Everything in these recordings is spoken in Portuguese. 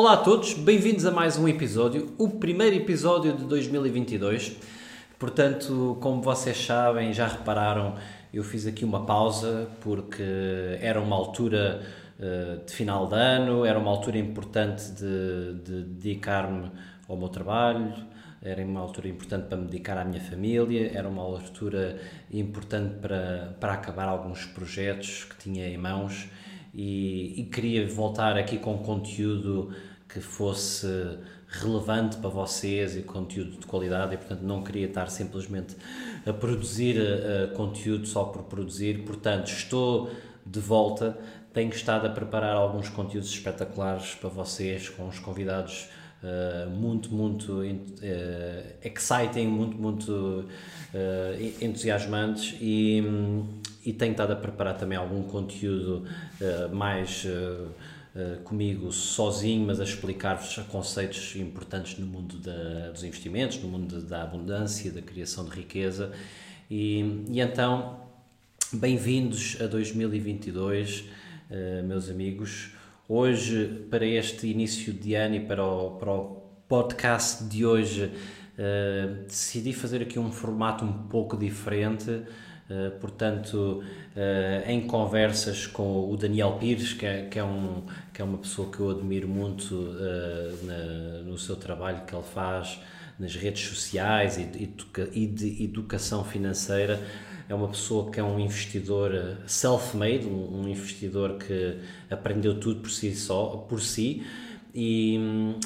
Olá a todos, bem-vindos a mais um episódio, o primeiro episódio de 2022. Portanto, como vocês sabem, já repararam, eu fiz aqui uma pausa porque era uma altura uh, de final de ano, era uma altura importante de, de dedicar-me ao meu trabalho, era uma altura importante para me dedicar à minha família, era uma altura importante para, para acabar alguns projetos que tinha em mãos e, e queria voltar aqui com conteúdo que fosse relevante para vocês e conteúdo de qualidade e portanto não queria estar simplesmente a produzir uh, conteúdo só por produzir, portanto estou de volta, tenho estado a preparar alguns conteúdos espetaculares para vocês com os convidados Uh, muito, muito uh, exciting, muito, muito entusiasmantes. E, um, e tenho estado a preparar também algum conteúdo mais comigo sozinho, mas a explicar-vos conceitos importantes no mundo da, dos investimentos, no mundo da abundância, da criação de riqueza e, e então, bem-vindos a 2022, meus amigos. Hoje, para este início de ano e para o, para o podcast de hoje, uh, decidi fazer aqui um formato um pouco diferente. Uh, portanto, uh, em conversas com o Daniel Pires, que é, que é, um, que é uma pessoa que eu admiro muito na, no seu trabalho que ele faz nas redes sociais e, e de educação financeira é uma pessoa que é um investidor eh, self-made, um, um, investidor que aprendeu tudo por si só, por si, e,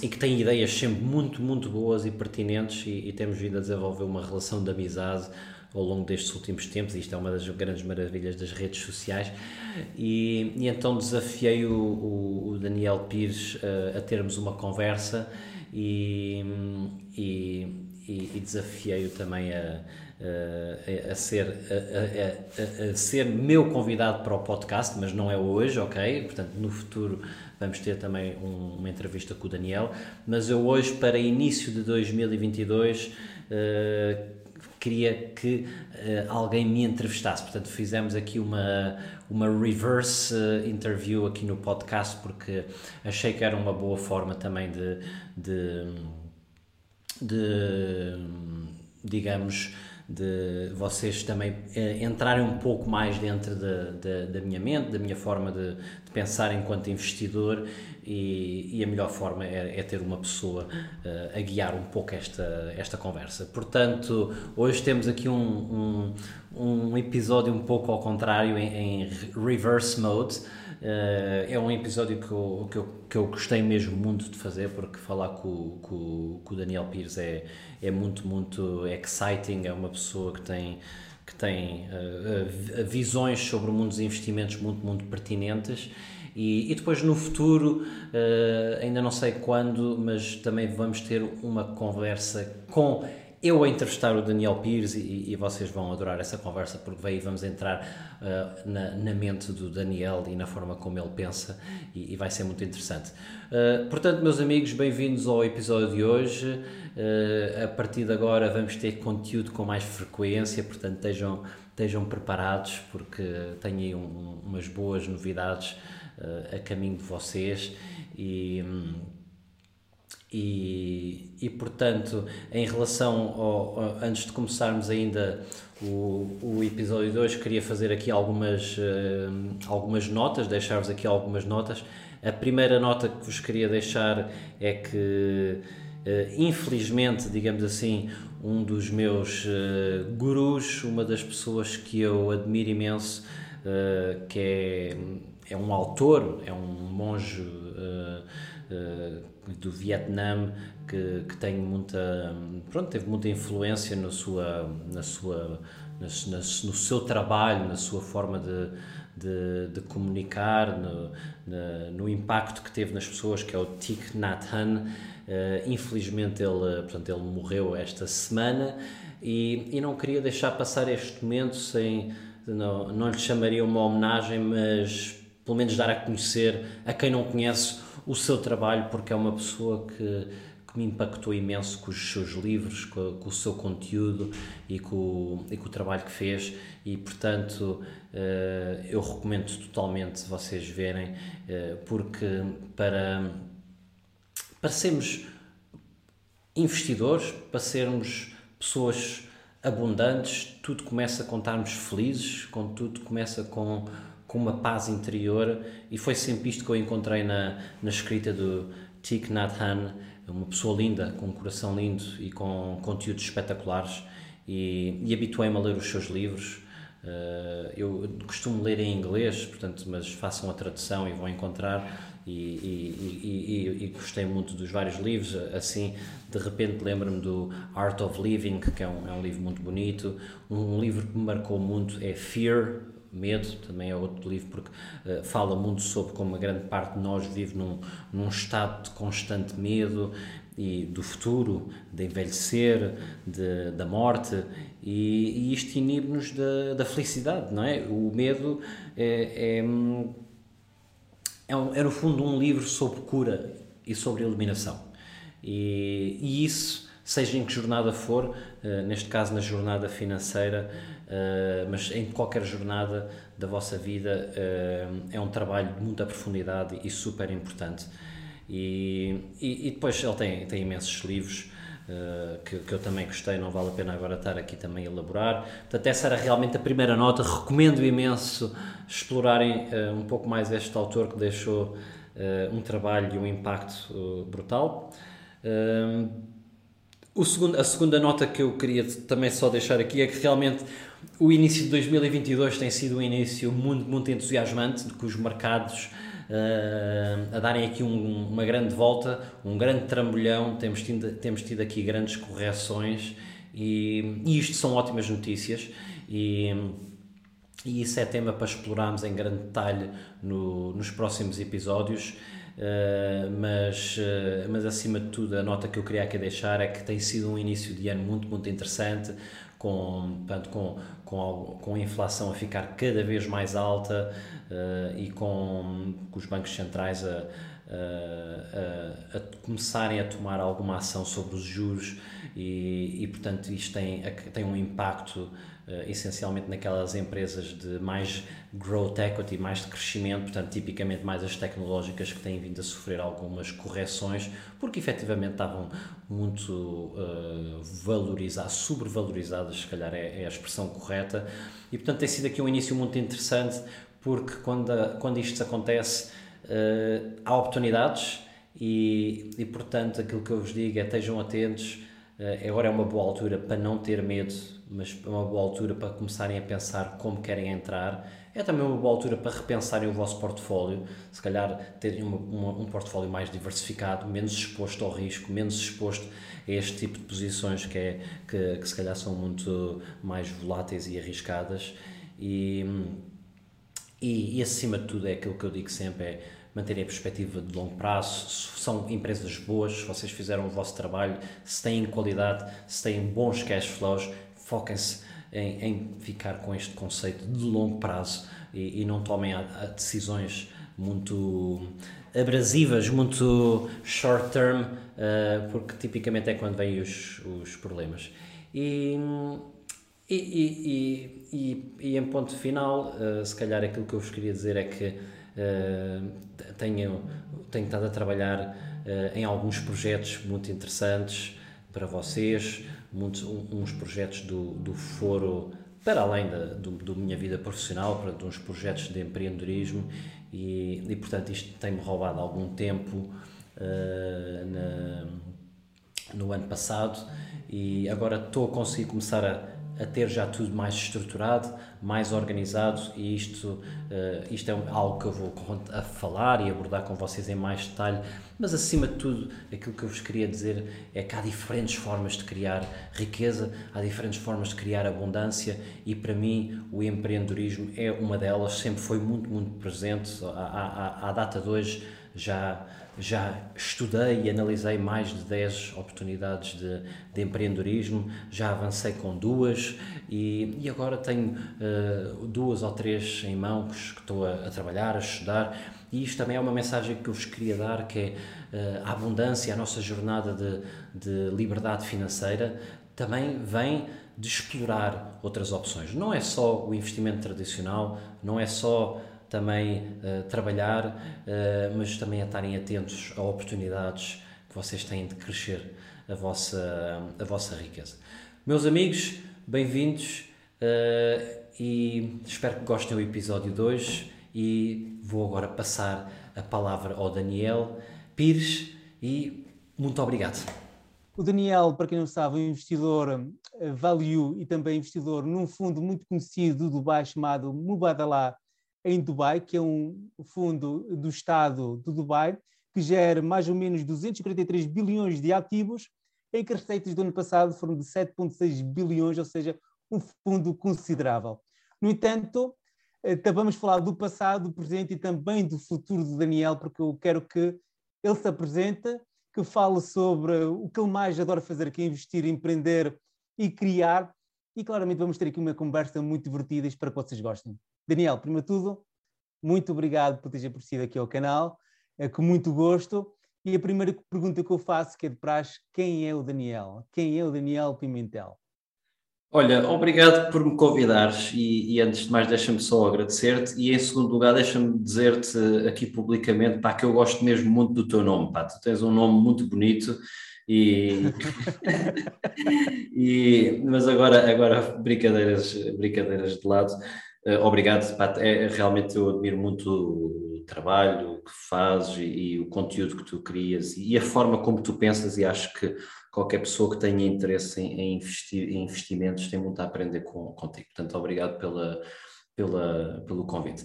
e que tem ideias sempre muito, muito boas e pertinentes e, e, temos vindo a desenvolver uma relação de amizade ao longo destes últimos tempos, e isto é uma das grandes maravilhas das redes sociais, e, e então desafiei o, o, o Daniel Pires a, a, termos uma conversa e, e, e desafiei-o também a, a, a ser, a, a, ser meu convidado para o podcast, mas não é hoje, ok? Portanto, no futuro vamos ter também um, uma entrevista com o Daniel. Mas eu hoje, para início de 2022, uh, queria que uh, alguém me entrevistasse. Portanto, fizemos aqui uma, uma reverse uh, interview aqui no podcast, porque achei que era uma boa forma também de, de, de digamos, de vocês também eh, entrarem um pouco mais dentro de, de, da minha mente, da minha forma de, de pensar enquanto investidor e, e, a melhor forma é, é ter uma pessoa uh, a guiar um pouco esta, esta conversa. Portanto, hoje temos aqui um, um, um episódio um pouco ao contrário, em, em reverse mode. Uh, é um episódio que eu, que, eu, que eu gostei mesmo muito de fazer, porque falar com, com, com o Daniel Pires é, é muito, muito exciting. É uma pessoa que tem, que tem uh, visões sobre o mundo dos investimentos muito, muito pertinentes. E, e depois no futuro, uh, ainda não sei quando, mas também vamos ter uma conversa com eu a entrevistar o Daniel Pires e, e, vocês vão adorar essa conversa porque aí vamos entrar uh, na, na, mente do Daniel e na forma como ele pensa e, e vai ser muito interessante. Uh, portanto, meus amigos, bem-vindos ao episódio de hoje. Uh, a partir de agora vamos ter conteúdo com mais frequência, portanto estejam, estejam preparados porque tenho aí um, umas boas novidades a caminho de vocês e... Um, e, e portanto, em relação ao, antes de começarmos ainda o, o episódio 2, queria fazer aqui algumas, uh, algumas notas, deixar-vos aqui algumas notas. A primeira nota que vos queria deixar é que, uh, infelizmente, digamos assim, um dos meus uh, gurus, uma das pessoas que eu admiro imenso, que é, é um autor, é um monge do Vietnã que, que tem muita pronto teve muita influência na sua na sua na, na, no seu trabalho na sua forma de, de, de comunicar, no, no, no, impacto que teve nas pessoas, que é o Thich Nhat Hanh. Uh, infelizmente ele, portanto, ele morreu esta semana e, e não queria deixar passar este momento sem, não, não lhe chamaria uma homenagem, mas pelo menos dar a conhecer a quem não conhece o seu trabalho, porque é uma pessoa que, que me impactou imenso com os seus livros, com, com o seu conteúdo e com, e com, o trabalho que fez. E portanto uh, eu recomendo totalmente vocês verem uh, porque para, para sermos investidores, para sermos pessoas abundantes, tudo começa a contarmos felizes, com tudo começa com com uma paz interior e foi sempre isto que eu encontrei na, na escrita do Thich Nhat Hanh, uma pessoa linda, com um coração lindo e com conteúdos espetaculares e, e habituei-me a ler os seus livros. Uh, eu costumo ler em inglês, portanto, mas façam a tradução e vão encontrar. E, e, e, e, gostei muito dos vários livros. Assim, de repente, lembro-me do Art of Living, que é um, é um livro muito bonito. Um, livro que me marcou muito é Fear, Medo também é outro livro porque uh, fala muito sobre como uma grande parte de nós vive num, num estado de constante medo e do futuro, de envelhecer, de, da morte e, e isto inibe-nos da, da felicidade, não é? O medo é, é, é, um, é no fundo um livro sobre cura e sobre eliminação e, e isso seja em que jornada for, uh, neste caso na jornada financeira, uh, mas em qualquer jornada da vossa vida, uh, é um trabalho de muita profundidade e super importante. E, e, e depois ele tem, tem imensos livros. Uh, que, que, eu também gostei, não vale a pena agora estar aqui também a elaborar. Portanto, essa era realmente a primeira nota. Recomendo imenso explorarem um pouco mais este autor que deixou um trabalho e um impacto brutal. O segundo, a segunda nota que eu queria também só deixar aqui é que realmente o início de 2022 tem sido um início muito, muito entusiasmante, com os mercados uh, a darem aqui um, uma grande volta, um grande trambolhão, temos tido, temos tido aqui grandes correções e, e isto são ótimas notícias e, e isso é tema para explorarmos em grande detalhe no, nos próximos episódios. Uh, mas, uh, mas acima de tudo a nota que eu queria aqui deixar é que tem sido um início de ano muito, muito interessante com, portanto, com, com, com a inflação a ficar cada vez mais alta uh, e com, com, os bancos centrais a, a, a, começarem a tomar alguma ação sobre os juros e, e portanto isto tem, tem um impacto uh, essencialmente naquelas empresas de mais growth equity, mais de crescimento, portanto, tipicamente mais as tecnológicas que têm vindo a sofrer algumas correções, porque efetivamente estavam muito uh, valorizadas, sobrevalorizadas, se calhar é, é, a expressão correta, e portanto tem sido aqui um início muito interessante, porque quando, quando isto acontece, uh, há oportunidades e, e, portanto, aquilo que eu vos digo é estejam atentos. Uh, agora é uma boa altura para não ter medo mas é uma boa altura para começarem a pensar como querem entrar. É também uma boa altura para repensarem o vosso portfólio, se calhar terem uma, uma, um portfólio mais diversificado, menos exposto ao risco, menos exposto a este tipo de posições que, é, que, que se calhar são muito mais voláteis e arriscadas. E, e, e acima de tudo é aquilo que eu digo sempre, é manterem a perspectiva de longo prazo, são empresas boas, se vocês fizeram o vosso trabalho, se têm qualidade, se têm bons cash flows, foquem-se em, em, ficar com este conceito de longo prazo e, e não tomem a, a decisões muito abrasivas, muito short term, uh, porque tipicamente é quando vêm os, os problemas. E, e, e, e, e em ponto final, uh, se calhar aquilo que eu vos queria dizer é que tenho, tenho estado a trabalhar em alguns projetos muito interessantes para vocês, muitos, uns projetos do, do foro para além da do, do minha vida profissional, para uns projetos de empreendedorismo e, e portanto isto tem-me roubado algum tempo uh, na, no ano passado e agora estou a conseguir começar a, a ter já tudo mais estruturado, mais organizado e isto, uh, isto é algo que eu vou a falar e abordar com vocês em mais detalhe, mas acima de tudo aquilo que eu vos queria dizer é que há diferentes formas de criar riqueza, há diferentes formas de criar abundância e para mim o empreendedorismo é uma delas, sempre foi muito, muito presente, à, à, à data de hoje já já estudei e analisei mais de 10 oportunidades de, de empreendedorismo, já avancei com duas e, e agora tenho uh, duas ou três em mãos que estou a, a, trabalhar, a estudar. E isto também é uma mensagem que eu vos queria dar, que é uh, a abundância, a nossa jornada de, de liberdade financeira também vem de explorar outras opções. Não é só o investimento tradicional, não é só também uh, trabalhar, uh, mas também a estarem atentos a oportunidades que vocês têm de crescer a vossa, a vossa riqueza. Meus amigos, bem-vindos uh, e espero que gostem do episódio 2 e vou agora passar a palavra ao Daniel Pires e muito obrigado. O Daniel, para quem não sabe, é um investidor value e também investidor num fundo muito conhecido do Dubai chamado Mubadala em Dubai, que é um fundo do Estado do Dubai, que gera mais ou menos 243 bilhões de ativos, em que as receitas do ano passado foram de 7,6 bilhões, ou seja, um fundo considerável. No entanto, eh, vamos falar do passado, do presente e também do futuro do Daniel, porque eu quero que ele se apresente, que fale sobre o que ele mais adora fazer, que é investir, empreender e criar. E claramente vamos ter aqui uma conversa muito divertida espero que vocês gostem. Daniel, primeiro de tudo, muito obrigado por teres aparecido aqui ao canal, é, com muito gosto. E a primeira pergunta que eu faço, que é de praxe, quem é o Daniel? Quem é o Daniel Pimentel? Olha, obrigado por me convidares e, e antes de mais deixa-me só agradecer-te e em segundo lugar deixa-me dizer-te aqui publicamente pá, que eu gosto mesmo muito do teu nome, pá. tu tens um nome muito bonito e, e mas agora, agora brincadeiras, brincadeiras de lado, obrigado, Pat. É, realmente eu admiro muito o trabalho que fazes e, e, o conteúdo que tu crias e a forma como tu pensas e acho que qualquer pessoa que tenha interesse em, em, investir, em investimentos tem muito a aprender com, contigo. Portanto, obrigado pela, pela, pelo convite.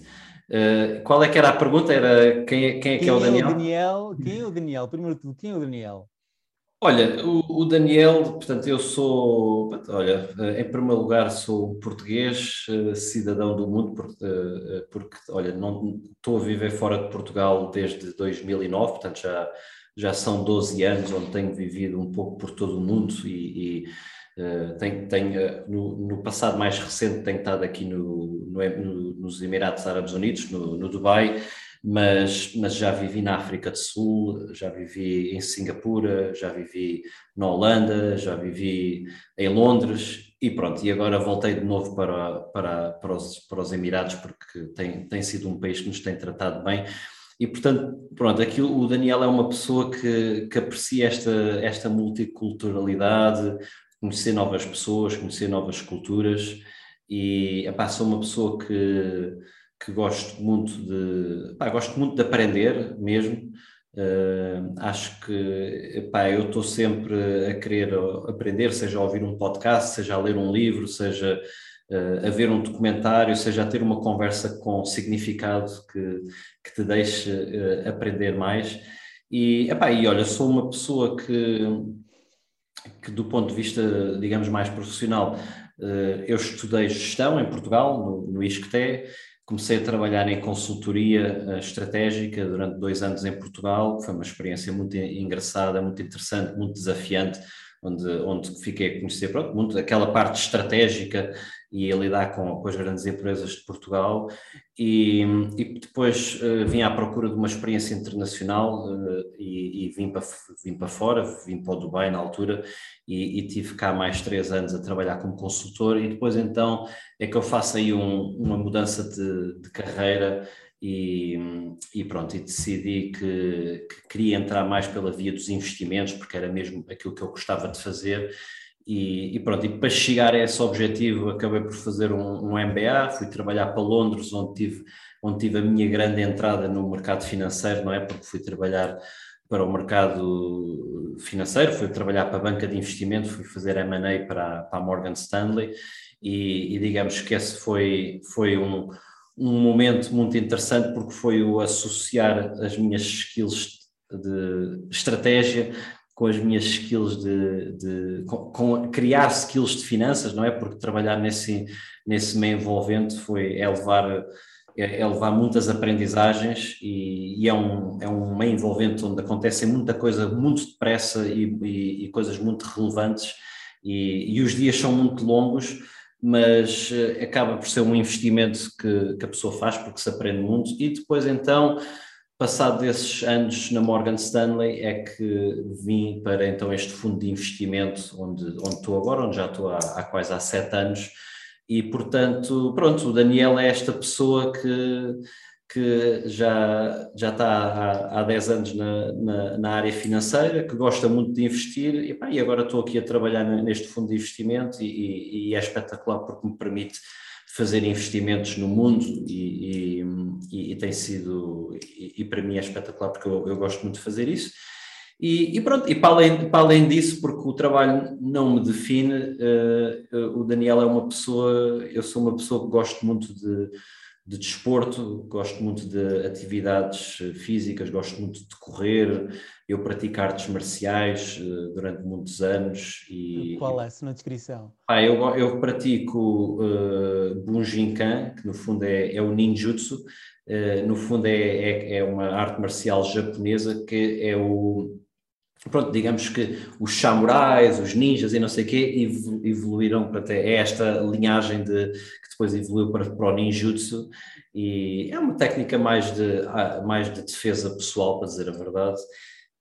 Uh, qual é que era a pergunta? Era quem é, quem é, quem que é o Daniel? É o Daniel? Quem é o Daniel? Primeiro de tudo, quem é o Daniel? Olha, o, o, Daniel, portanto, eu sou, olha, em primeiro lugar sou português, eh, cidadão do mundo, porque, eh, porque olha, não estou a viver fora de Portugal desde 2009, portanto já, já são 12 anos onde tenho vivido um pouco por todo o mundo e, e tenho, tenho no, no, passado mais recente tenho estado aqui no, no, nos Emirados Árabes Unidos, no, no Dubai, mas, mas já vivi na África do Sul, já vivi em Singapura, já vivi na Holanda, já vivi em Londres e pronto, e agora voltei de novo para, para, para, os, para os Emirados porque tem, tem sido um país que nos tem tratado bem. E portanto, pronto, aqui o Daniel é uma pessoa que, que aprecia esta, esta multiculturalidade, conhecer novas pessoas, conhecer novas culturas e epá, sou uma pessoa que que gosto muito de, pá, gosto muito de aprender mesmo. Uh, acho que pá, eu estou sempre a querer aprender, seja a ouvir um podcast, seja a ler um livro, seja uh, a ver um documentário, seja a ter uma conversa com significado que, que te deixe uh, aprender mais. E, epá, e olha, sou uma pessoa que, que do ponto de vista, digamos, mais profissional, eu estudei gestão em Portugal, no, no ISCTE, Comecei a trabalhar em consultoria uh, estratégica durante dois anos em Portugal, que foi uma experiência muito engraçada, muito interessante, muito desafiante, onde, onde fiquei a conhecer pronto, muito aquela parte estratégica e a lidar com, com as grandes empresas de Portugal. E, e depois uh, vim à procura de uma experiência internacional uh, e, e, vim, para, vim para fora, vim para o Dubai na altura e, e, tive cá mais três anos a trabalhar como consultor. E depois então é que eu faço aí um, uma mudança de, de carreira e, e, pronto, e decidi que, que, queria entrar mais pela via dos investimentos, porque era mesmo aquilo que eu gostava de fazer, e, e, pronto, e para chegar a esse objetivo acabei por fazer um, um, MBA, fui trabalhar para Londres, onde tive, onde tive a minha grande entrada no mercado financeiro, não é? Porque fui trabalhar para o mercado financeiro, fui trabalhar para a banca de investimento, fui fazer M&A para, para a Morgan Stanley e, e, digamos que esse foi, foi um, um momento muito interessante porque foi o associar as minhas skills de estratégia com as minhas skills de, de com, com, criar skills de finanças, não é? Porque trabalhar nesse, nesse meio envolvente foi é levar é, é levar muitas aprendizagens e, e, é, um, é um meio envolvente onde acontece muita coisa muito depressa e, e, e coisas muito relevantes e, os dias são muito longos, mas eh, acaba por ser um investimento que, que a pessoa faz porque se aprende muito e depois então passado desses anos na Morgan Stanley é que vim para então este fundo de investimento onde, onde estou agora, onde já estou há, há quase há sete anos. E, portanto, pronto, o Daniel é esta pessoa que, que já, já está há, há 10 anos na, na, na, área financeira, que gosta muito de investir, e, pá, e agora estou aqui a trabalhar neste fundo de investimento e, e, é espetacular porque me permite fazer investimentos no mundo e, e, e tem sido, e, para mim é espetacular porque eu, eu gosto muito de fazer isso. E, e, pronto, e para além, para além disso, porque o trabalho não me define, uh, o Daniel é uma pessoa, eu sou uma pessoa que gosto muito de, de desporto, gosto muito de atividades físicas, gosto muito de correr, eu pratico artes marciais uh, durante muitos anos. E, Qual é, se na descrição? Ah, eu, eu pratico uh, Bunjinkan, que no fundo é, é o ninjutsu, Uh, no fundo é, é, é, uma arte marcial japonesa que é o, pronto, digamos que os samurais, os ninjas e não sei o quê evoluíram para ter esta linhagem de, que depois evoluiu para, para o ninjutsu e é uma técnica mais de, ah, mais de defesa pessoal, para dizer a verdade,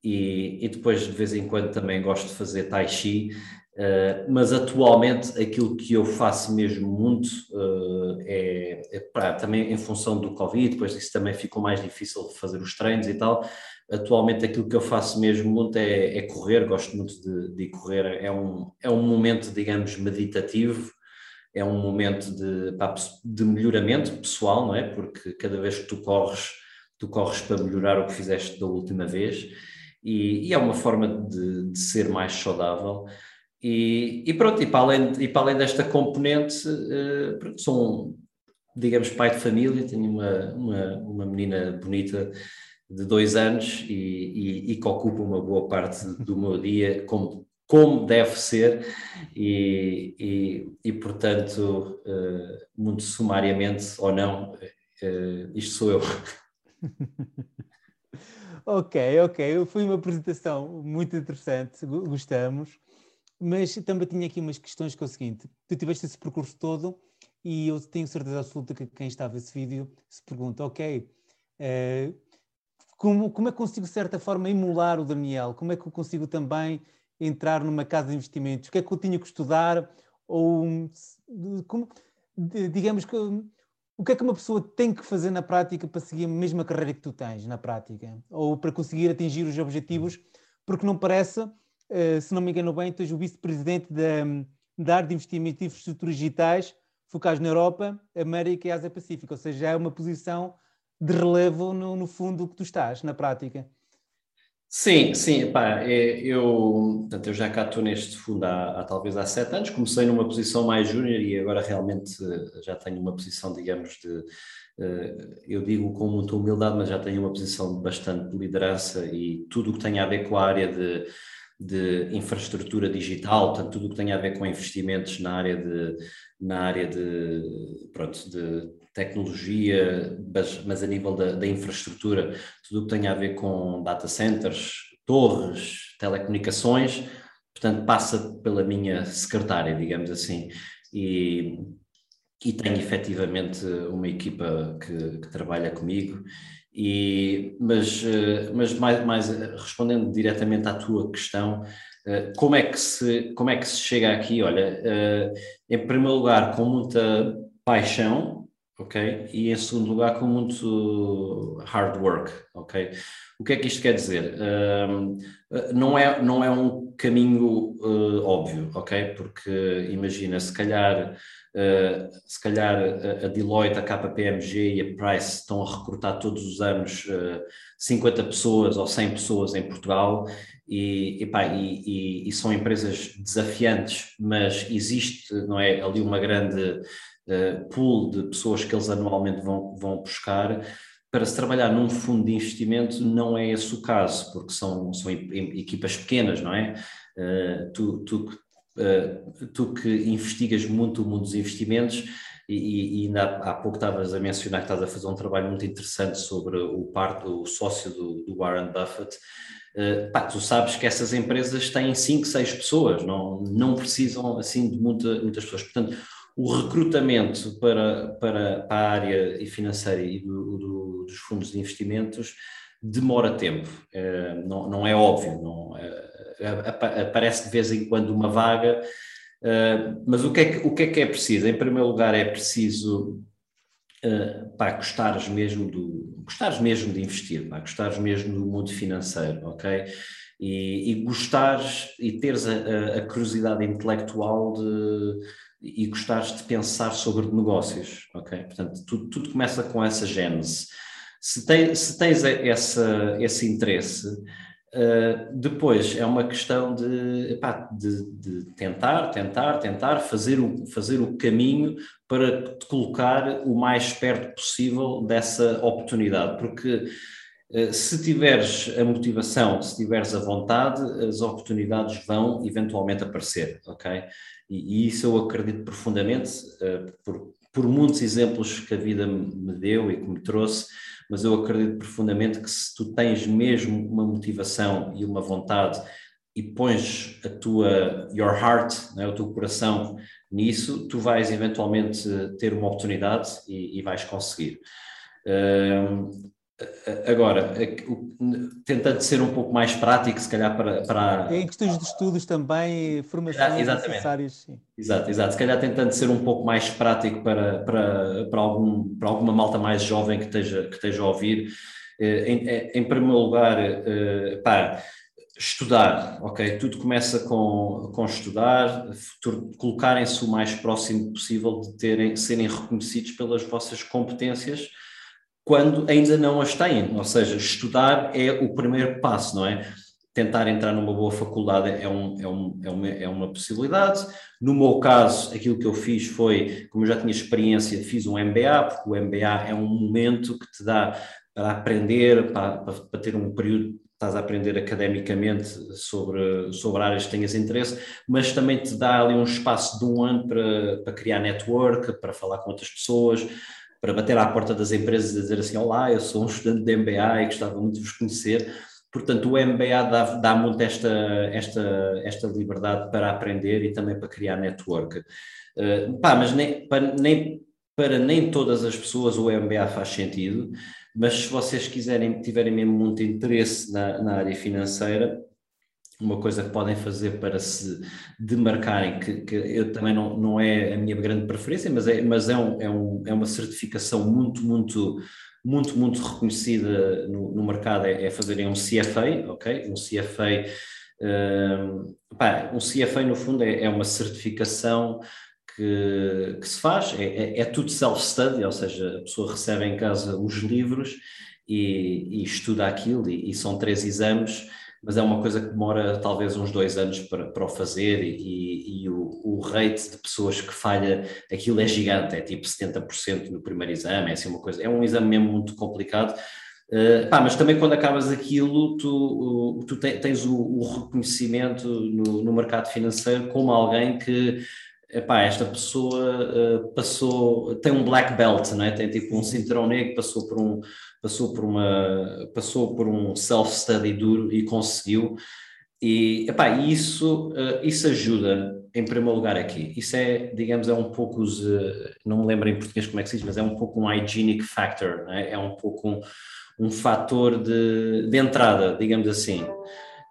e, e depois de vez em quando também gosto de fazer tai chi, Uh, mas atualmente aquilo que eu faço mesmo muito uh, é, é também em função do Covid, depois disso também ficou mais difícil fazer os treinos e tal, Atualmente aquilo que eu faço mesmo muito é, é correr, gosto muito de, de, correr, é um, é um momento, digamos, meditativo, é um momento de, de melhoramento pessoal, não é? Porque cada vez que tu corres, tu corres para melhorar o que fizeste da última vez e, e é uma forma de, de ser mais saudável. E, e, pronto, e para além, e para além desta componente, uh, sou um, digamos, pai de família, tenho uma, uma, uma menina bonita de dois anos e, e, e, que ocupa uma boa parte do meu dia, como, como deve ser, e, e, e portanto, uh, muito sumariamente ou não, uh, isto sou eu. ok, ok, foi uma apresentação muito interessante, gostamos, mas também tinha aqui umas questões que é o seguinte, tu tiveste esse percurso todo e eu tenho certeza absoluta que quem estava esse vídeo se pergunta, ok, uh, como, como é que consigo, de certa forma, emular o Daniel? Como é que eu consigo também entrar numa casa de investimentos? O que é que eu tinha que estudar? Ou, como, digamos que, o que é que uma pessoa tem que fazer na prática para seguir a mesma carreira que tu tens na prática? Ou para conseguir atingir os objetivos? Porque não parece, eh, se não me engano bem, tu és o vice-presidente da, da área de investimento e infraestruturas digitais focados na Europa, América e Ásia Pacífica. Ou seja, é uma posição de relevo no, no fundo que tu estás, na prática. Sim, sim, pá, é, eu, portanto, eu já cá estou neste fundo há, há, talvez há sete anos, comecei numa posição mais júnior e agora realmente eh, já tenho uma posição, digamos, de, eh, eu digo com muita humildade, mas já tenho uma posição de bastante liderança e tudo o que tem a ver com a área de, de infraestrutura digital, portanto, tudo o que tem a ver com investimentos na área de, na área de, pronto, de tecnologia, mas, mas a nível da, da, infraestrutura, tudo o que tem a ver com data centers, torres, telecomunicações, portanto passa pela minha secretária, digamos assim, e, e tenho efetivamente uma equipa que, que trabalha comigo, e, mas, mas mais, mais respondendo diretamente à tua questão, como é que se, como é que se chega aqui? Olha, em primeiro lugar, com muita paixão, ok? E em segundo lugar com muito hard work, ok? O que é que isto quer dizer? Uh, não, é, não é um caminho uh, óbvio, ok? Porque imagina, se calhar, uh, se calhar a Deloitte, a KPMG e a Price estão a recrutar todos os anos 50 pessoas ou 100 pessoas em Portugal e, epá, e, e, e, são empresas desafiantes, mas existe não é, ali uma grande uh, pool de pessoas que eles anualmente vão, vão buscar. Para se trabalhar num fundo de investimento não é esse o caso, porque são, são equipas pequenas, não é? Uh, tu, tu, uh, tu que investigas muito o mundo dos investimentos, e, e ainda há, pouco estavas a mencionar que estás a fazer um trabalho muito interessante sobre o parto, o sócio do, do Warren Buffett. Uh, pá, tu sabes que essas empresas têm 5, 6 pessoas, não, não precisam assim de muita, muitas pessoas. Portanto, o recrutamento para, para, para a área financeira e do, do, dos fundos de investimentos demora tempo, uh, não, não é óbvio, não, uh, aparece de vez em quando uma vaga, mas o que, é que, o que é que é preciso? Em primeiro lugar, é preciso uh, gostares mesmo do gostares mesmo de investir, pá, gostares mesmo do mundo financeiro, ok? E, e gostares e teres a, a, curiosidade intelectual de, e gostares de pensar sobre negócios, ok? Portanto, tudo, tudo começa com essa gênese. Se, tem, se tens essa, esse interesse, Uh, depois é uma questão de, epá, de, de, tentar, tentar, tentar fazer o, fazer o caminho para te colocar o mais perto possível dessa oportunidade, porque uh, se tiveres a motivação, se tiveres a vontade, as oportunidades vão eventualmente aparecer, ok? E, e isso eu acredito profundamente, uh, por, por muitos exemplos que a vida me deu e que me trouxe, mas eu acredito profundamente que se tu tens mesmo uma motivação e uma vontade e pões a tua your heart, né, o teu coração nisso, tu vais eventualmente ter uma oportunidade e, e vais conseguir. Uh, Agora, tentando ser um pouco mais prático, se calhar para. para... Em questões de estudos também, formações Exatamente. necessárias. Sim. Exato, exato. Se calhar tentando ser um pouco mais prático para, para, para, algum, para alguma malta mais jovem que esteja, que esteja a ouvir. Eh, em, eh, em primeiro lugar, eh, pá, estudar, ok? Tudo começa com, com estudar, colocarem-se o mais próximo possível de terem, serem reconhecidos pelas vossas competências quando ainda não as têm. Ou seja, estudar é o primeiro passo, não é? Tentar entrar numa boa faculdade é, um, é, um, é, uma, é uma possibilidade. No meu caso, aquilo que eu fiz foi, como eu já tinha experiência, fiz um MBA, porque o MBA é um momento que te dá para aprender, para, para, ter um período estás a aprender academicamente sobre, sobre áreas que tenhas interesse, mas também te dá ali um espaço de um ano para, para criar network, para falar com outras pessoas, para bater à porta das empresas e dizer assim: Olá, eu sou um estudante de MBA e gostava muito de vos conhecer. Portanto, o MBA dá, dá muito esta, esta, esta liberdade para aprender e também para criar network. Uh, pá, mas nem para, nem para nem todas as pessoas o MBA faz sentido, mas se vocês quiserem, tiverem mesmo muito interesse na, na área financeira, uma coisa que podem fazer para se demarcarem, que, que eu também não, não é a minha grande preferência, mas é, mas é, um, é, um, é uma certificação muito, muito, muito, muito reconhecida no, no mercado, é, é fazerem um CFA, ok? Um CFA, um, pá, um CFA no fundo é, é uma certificação que, que se faz, é, é, é tudo self-study, ou seja, a pessoa recebe em casa os livros e, e estuda aquilo, e, e são três exames, mas é uma coisa que demora talvez uns dois anos para, para o fazer e, e o, o, rate de pessoas que falha aquilo é gigante, é tipo 70% no primeiro exame, é assim uma coisa, é um exame mesmo muito complicado, uh, pá, mas também quando acabas aquilo tu, tu tens o, o reconhecimento no, no mercado financeiro como alguém que epá, esta pessoa uh, passou, tem um black belt, não é? tem tipo um cinturão negro, passou por um, passou por uma, passou por um self-study duro e conseguiu, e epá, isso, uh, isso ajuda em primeiro lugar aqui, isso é, digamos, é um pouco, uh, não me lembro em português como é que se diz, mas é um pouco um hygienic factor, é? é? um pouco um, um fator de, de entrada, digamos assim.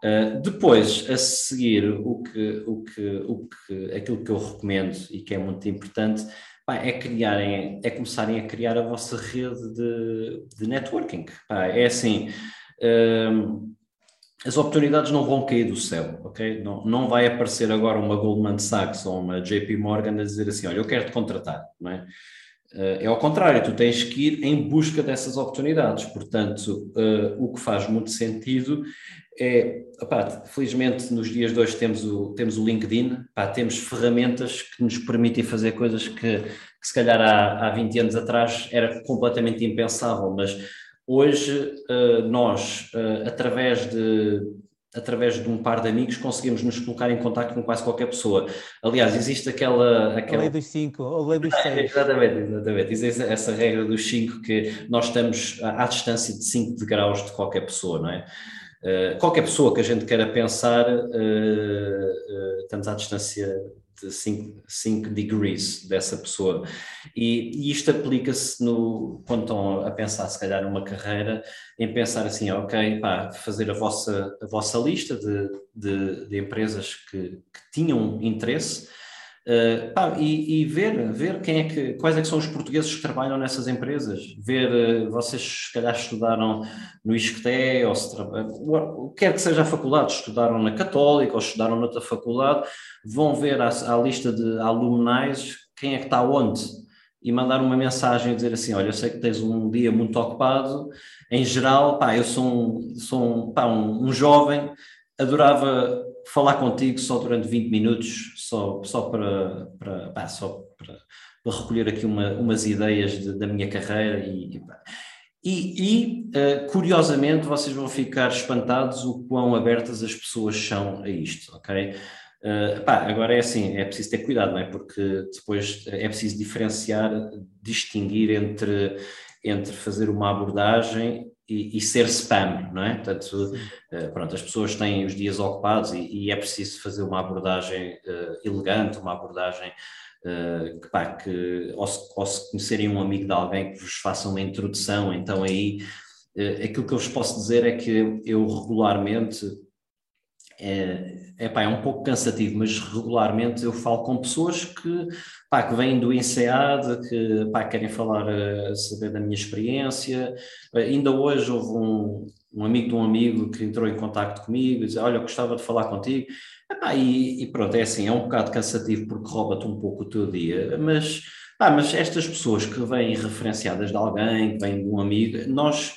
Uh, depois, a seguir, o que, o que, o que, aquilo que eu recomendo e que é muito importante, pá, é criarem, é começarem a criar a vossa rede de, de networking. Pá, é assim, hum, as oportunidades não vão cair do céu, ok? Não, não vai aparecer agora uma Goldman Sachs ou uma JP Morgan a dizer assim, olha, eu quero te contratar, não é? Uh, é ao contrário, tu tens que ir em busca dessas oportunidades. Portanto, uh, o que faz muito sentido é, opá, felizmente nos dias de hoje temos o, temos o LinkedIn, opá, temos ferramentas que nos permitem fazer coisas que, que se calhar há, há 20 anos atrás era completamente impensável, mas hoje uh, nós, através de através de um par de amigos conseguimos nos colocar em contato com quase qualquer pessoa. Aliás, existe aquela... aquela... A lei dos cinco, ou a lei dos seis. exatamente, exatamente. Existe essa regra dos cinco que nós estamos à, à distância de 5 graus de qualquer pessoa, não é? Uh, qualquer pessoa que a gente queira pensar, uh, uh, estamos à distância de 5 degrees dessa pessoa. E, e isto aplica-se no, quando estão a pensar, se calhar, numa carreira, em pensar assim, ok, pá, fazer a vossa, a vossa lista de, de, de empresas que, que tinham interesse Uh, pá, e, e, ver, ver quem é que, quais é que são os portugueses que trabalham nessas empresas, ver, uh, vocês se calhar estudaram no ISCTE, ou se uh, quer que seja a faculdade, estudaram na Católica ou estudaram noutra faculdade, vão ver à, à lista de alumnais quem é que está onde e mandar uma mensagem e dizer assim, olha, eu sei que tens um dia muito ocupado, em geral, pá, eu sou um, sou um, pá, um, um jovem, adorava falar contigo só durante 20 minutos, só, só, para, para, pá, só para, para, recolher aqui uma, umas ideias de, da minha carreira e, e, e uh, curiosamente vocês vão ficar espantados o quão abertas as pessoas são a isto, ok? Uh, pá, agora é assim, é preciso ter cuidado, não é? Porque depois é preciso diferenciar, distinguir entre, entre fazer uma abordagem e, e, ser spam, não é? Portanto, uh, pronto, as pessoas têm os dias ocupados e, e é preciso fazer uma abordagem uh, elegante, uma abordagem uh, que, pá, que ou se, ou se, conhecerem um amigo de alguém que vos faça uma introdução, então aí aquilo que eu vos posso dizer é que eu regularmente é, é, pá, é um pouco cansativo, mas regularmente eu falo com pessoas que, pá, que vêm do INSEAD, que pá, querem falar, uh, saber da minha experiência. Uh, ainda hoje houve um, um amigo de um amigo que entrou em contato comigo e disse, olha, gostava de falar contigo. E, e, pronto, é assim, é um bocado cansativo porque rouba-te um pouco o teu dia, mas, pá, mas estas pessoas que vêm referenciadas de alguém, que vêm de um amigo, nós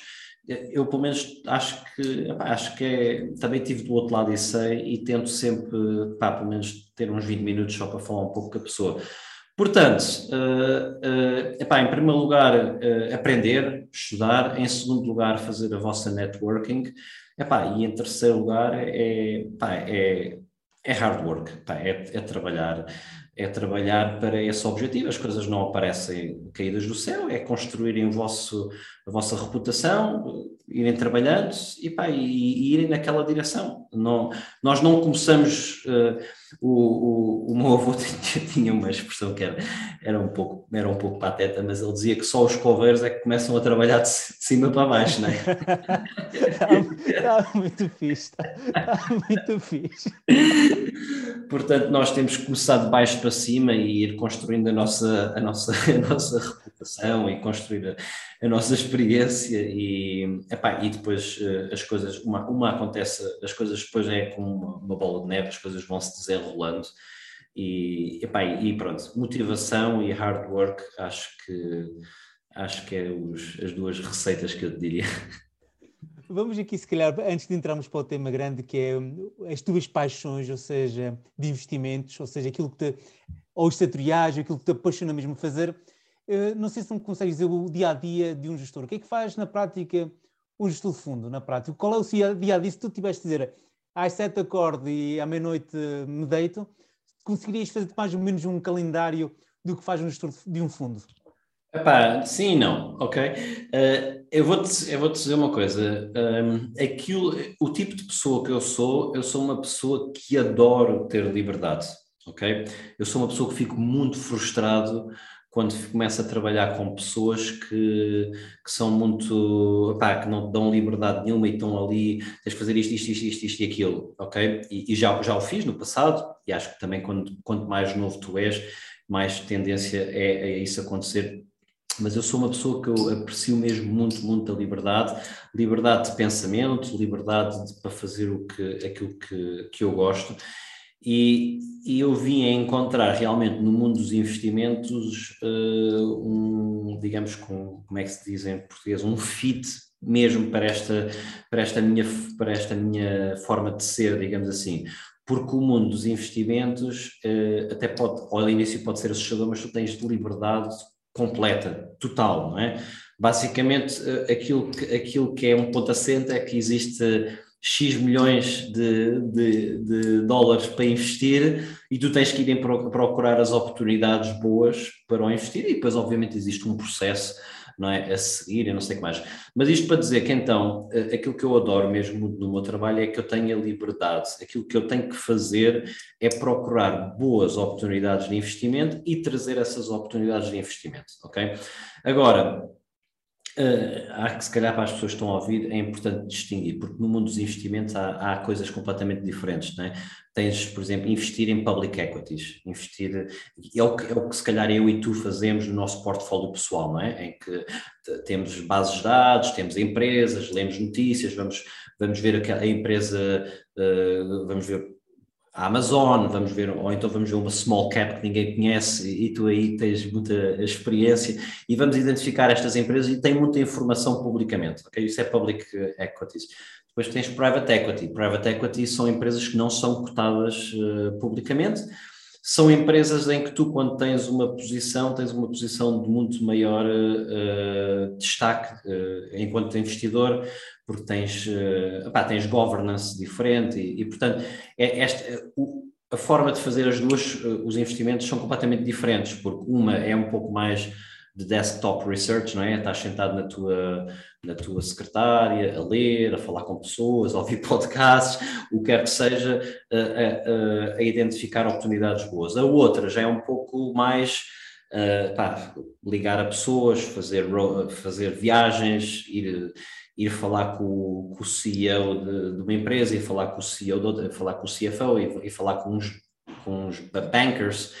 eu pelo menos acho que acho que é, também tive do outro lado e sei e tento sempre pá, pelo menos ter uns 20 minutos só para falar um pouco com a pessoa. Portanto, uh, uh, epá, em primeiro lugar, uh, aprender, estudar, em segundo lugar, fazer a vossa networking, epá, e em terceiro lugar é, epá, é, é hard work, epá, é, é trabalhar é trabalhar para esse objetivo. As coisas não aparecem caídas do céu, é construírem o vosso, a vossa reputação, irem trabalhando e, e, e irem naquela direção. Não, nós não começamos. Uh, o, o, o meu avô tinha, uma expressão que era, era, um pouco, era um pouco pateta, mas ele dizia que só os coveiros é que começam a trabalhar de, cima para baixo, não é? Está muito fixe, está muito fixe. Portanto, nós temos que começar de baixo para cima e ir construindo a nossa, a nossa, a nossa reputação e construir a, a nossa experiência e, epá, e depois uh, as coisas, uma, uma acontece, as coisas depois é como uma, uma bola de neve, as coisas vão se desenrolando e, epá, e pronto, motivação e hard work acho que acho que é os, as duas receitas que eu te diria. Vamos aqui, se calhar, antes de entrarmos para o tema grande, que é hum, as tuas paixões, ou seja, de investimentos, ou seja, aquilo que te, ou estatoriagem, aquilo que te apaixona mesmo fazer, eh, não sei se me consegues dizer o dia a dia de um gestor. O que é que faz na prática um gestor de fundo? Na prática, qual é o dia a dia? Se tu tiveste de dizer às sete acordo e à meia-noite me deito, conseguirias fazer mais ou menos um calendário do que faz um gestor de um fundo? Epá, sim e não, ok? Uh, eu vou-te eu vou -te dizer uma coisa. Um, aquilo, o tipo de pessoa que eu sou, eu sou uma pessoa que adoro ter liberdade, ok? Eu sou uma pessoa que fico muito frustrado quando começa a trabalhar com pessoas que, que são muito, pá, que não dão liberdade nenhuma e estão ali, tens de fazer isto, isto, isto, isto, isto e aquilo, ok? E, e, já, já o fiz no passado, e acho que também quando, quanto mais novo tu és, mais tendência é, é isso acontecer mas eu sou uma pessoa que eu aprecio mesmo muito, muito a liberdade, liberdade de pensamento, liberdade de, para fazer o que, aquilo que, que eu gosto, e, e eu vim a encontrar realmente no mundo dos investimentos uh, um, digamos, com, como é que se diz em português, um fit mesmo para esta, para esta, minha, para esta minha forma de ser, digamos assim. Porque o mundo dos investimentos uh, até pode, ao início pode ser assustador, mas tu tens liberdade completa, total, não é? Basicamente, uh, aquilo que, aquilo que é um ponto assente é que existe X milhões de, de, de, dólares para investir e tu tens que ir procurar as oportunidades boas para o investir e depois obviamente existe um processo não é, a seguir e não sei o que mais. Mas isto para dizer que então eh, aquilo que eu adoro mesmo no meu trabalho é que eu tenho a liberdade, aquilo que eu tenho que fazer é procurar boas oportunidades de investimento e trazer essas oportunidades de investimento, ok? Agora, Uh, há que, se calhar, para as pessoas que estão a ouvir, é importante distinguir, porque no mundo dos investimentos há, há coisas completamente diferentes, não é? Tens, por exemplo, investir em public equities, investir, é o, que, é o que se calhar eu e tu fazemos no nosso portfólio pessoal, não é? Em que temos bases de dados, temos empresas, lemos notícias, vamos, vamos ver a empresa, uh, vamos ver a Amazon, vamos ver, ou então vamos ver uma small cap que ninguém conhece e tu aí tens muita experiência e vamos identificar estas empresas e tem muita informação publicamente, ok? Isso é public equities. Depois tens private equity. Private equity são empresas que não são cotadas uh, publicamente, são empresas em que tu, quando tens uma posição, tens uma posição de muito maior uh, destaque uh, enquanto investidor, porque tens, uh, opá, tens governance diferente e, e portanto, é esta, a forma de fazer as duas, os investimentos são completamente diferentes, porque uma é um pouco mais de desktop research, não é? Estás sentado na tua, na tua secretária, a ler, a falar com pessoas, a ouvir podcasts, o que quer que seja, a, a, a identificar oportunidades boas. A outra já é um pouco mais uh, pá, ligar a pessoas, fazer, fazer viagens, ir, ir falar com, com o CEO de, de, uma empresa, e falar com o CEO, de, falar com o CFO e, falar com uns, com uns bankers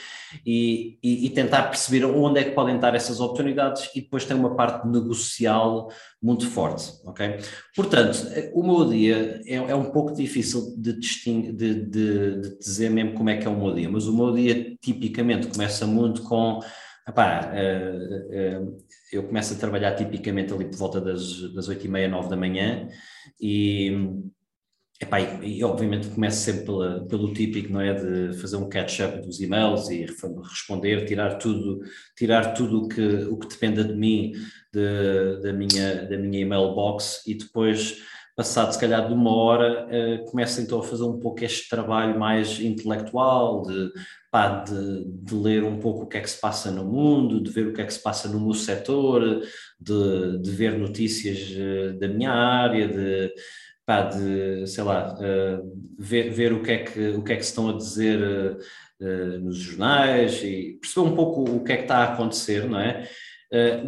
e, e, e, tentar perceber onde é que podem estar essas oportunidades e depois tem uma parte negocial muito forte, ok? Portanto, o meu dia é, é um pouco difícil de, de, de, de, dizer mesmo como é que é o meu dia, mas o meu dia tipicamente começa muito com, epá, uh, uh, eu começo a trabalhar tipicamente ali por volta das, das 8 e meia, 9 da manhã e Epá, e, e, obviamente começo sempre pela, pelo típico, não é, de fazer um catch-up dos e-mails e responder, tirar tudo, tirar tudo que, o que dependa de mim, de, da, minha, da minha email box e depois, passado se calhar de uma hora, uh, começo então a fazer um pouco este trabalho mais intelectual, de, pá, de, de, ler um pouco o que é que se passa no mundo, de ver o que é que se passa no meu setor, de, de ver notícias uh, da minha área, de pá, de, sei lá, uh, ver, ver o, que é que, o que é que se estão a dizer uh, nos jornais e perceber um pouco o que é que está a acontecer, não é?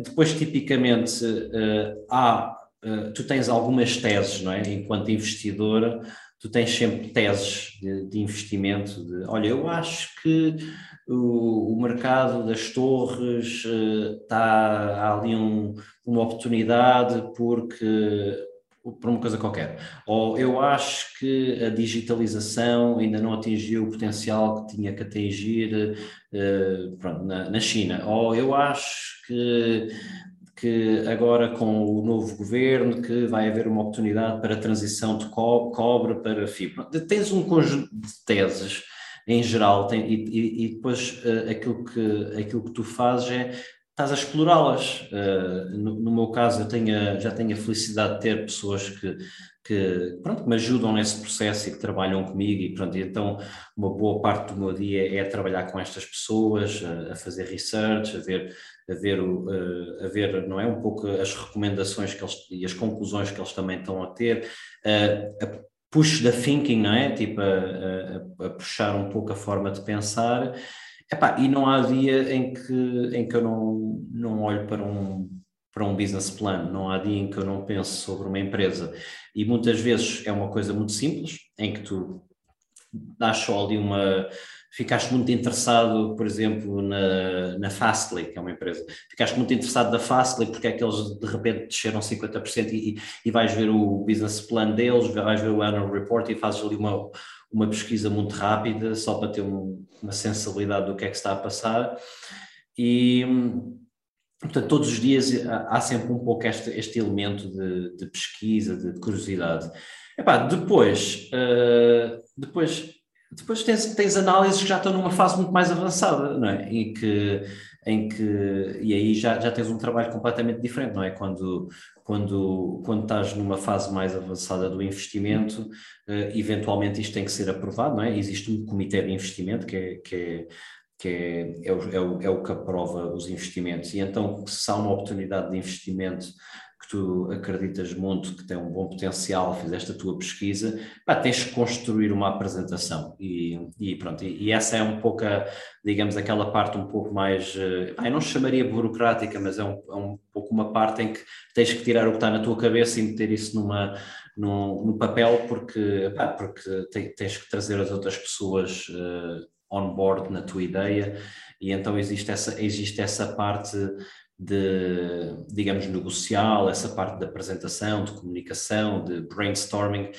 depois, tipicamente, há, tu tens algumas teses, não é? Enquanto investidora, tu tens sempre teses de, de investimento, de, olha, eu acho que o, o mercado das torres está ali um, uma oportunidade porque por uma coisa qualquer. Ou eu acho que a digitalização ainda não atingiu o potencial que tinha que atingir uh, pronto, na, na, China. Ou eu acho que, que agora com o novo governo que vai haver uma oportunidade para a transição de co cobre para fibra. Tens um conjunto de teses em geral tem, e, e, depois uh, aquilo, que, aquilo que tu fazes é estás a explorá-las. Uh, no, no, meu caso, eu tenho, já tenho a felicidade de ter pessoas que, que, pronto, que me ajudam nesse processo e que trabalham comigo e pronto, então uma boa parte do meu dia é trabalhar com estas pessoas, a, a fazer research, a ver, a ver, o, uh, a ver, não é, um pouco as recomendações que eles, e as conclusões que eles também estão a ter, uh, a push da thinking, não é, tipo a, a, a puxar um pouco a forma de pensar Epá, e não há dia em que, em que eu não, não olho para um, para um business plan, não há dia em que eu não penso sobre uma empresa. E muitas vezes é uma coisa muito simples, em que tu dás só ali uma, ficaste muito interessado, por exemplo, na, na Fastly, que é uma empresa, ficaste muito interessado na Fastly porque é que eles de repente desceram 50% e, e vais ver o business plan deles, vais ver o annual report e fazes ali uma, uma pesquisa muito rápida, só para ter um, uma sensibilidade do que é que está a passar. E, portanto, todos os dias há sempre um pouco este, este elemento de, de pesquisa, de curiosidade. Epá, depois, uh, depois, depois tens, tens análises que já estão numa fase muito mais avançada, não é? Em que, em que, e aí já, já tens um trabalho completamente diferente, não é? Quando, quando, quando estás numa fase mais avançada do investimento, uh, eventualmente isto tem que ser aprovado, não é? Existe um comitê de investimento que é, que é que é, é, o, é, o, é o que aprova os investimentos. E então, se há uma oportunidade de investimento que tu acreditas muito que tem um bom potencial, fizeste a tua pesquisa, pá, tens que construir uma apresentação. E, e pronto, e, e, essa é um pouco, a, digamos, aquela parte um pouco mais, uh, eu não chamaria burocrática, mas é um, é um pouco uma parte em que tens que tirar o que está na tua cabeça e meter isso numa, no papel porque, pá, porque tens que trazer as outras pessoas uh, on board na tua ideia. E então existe essa, existe essa parte de, digamos, negocial, essa parte de apresentação, de comunicação, de brainstorming.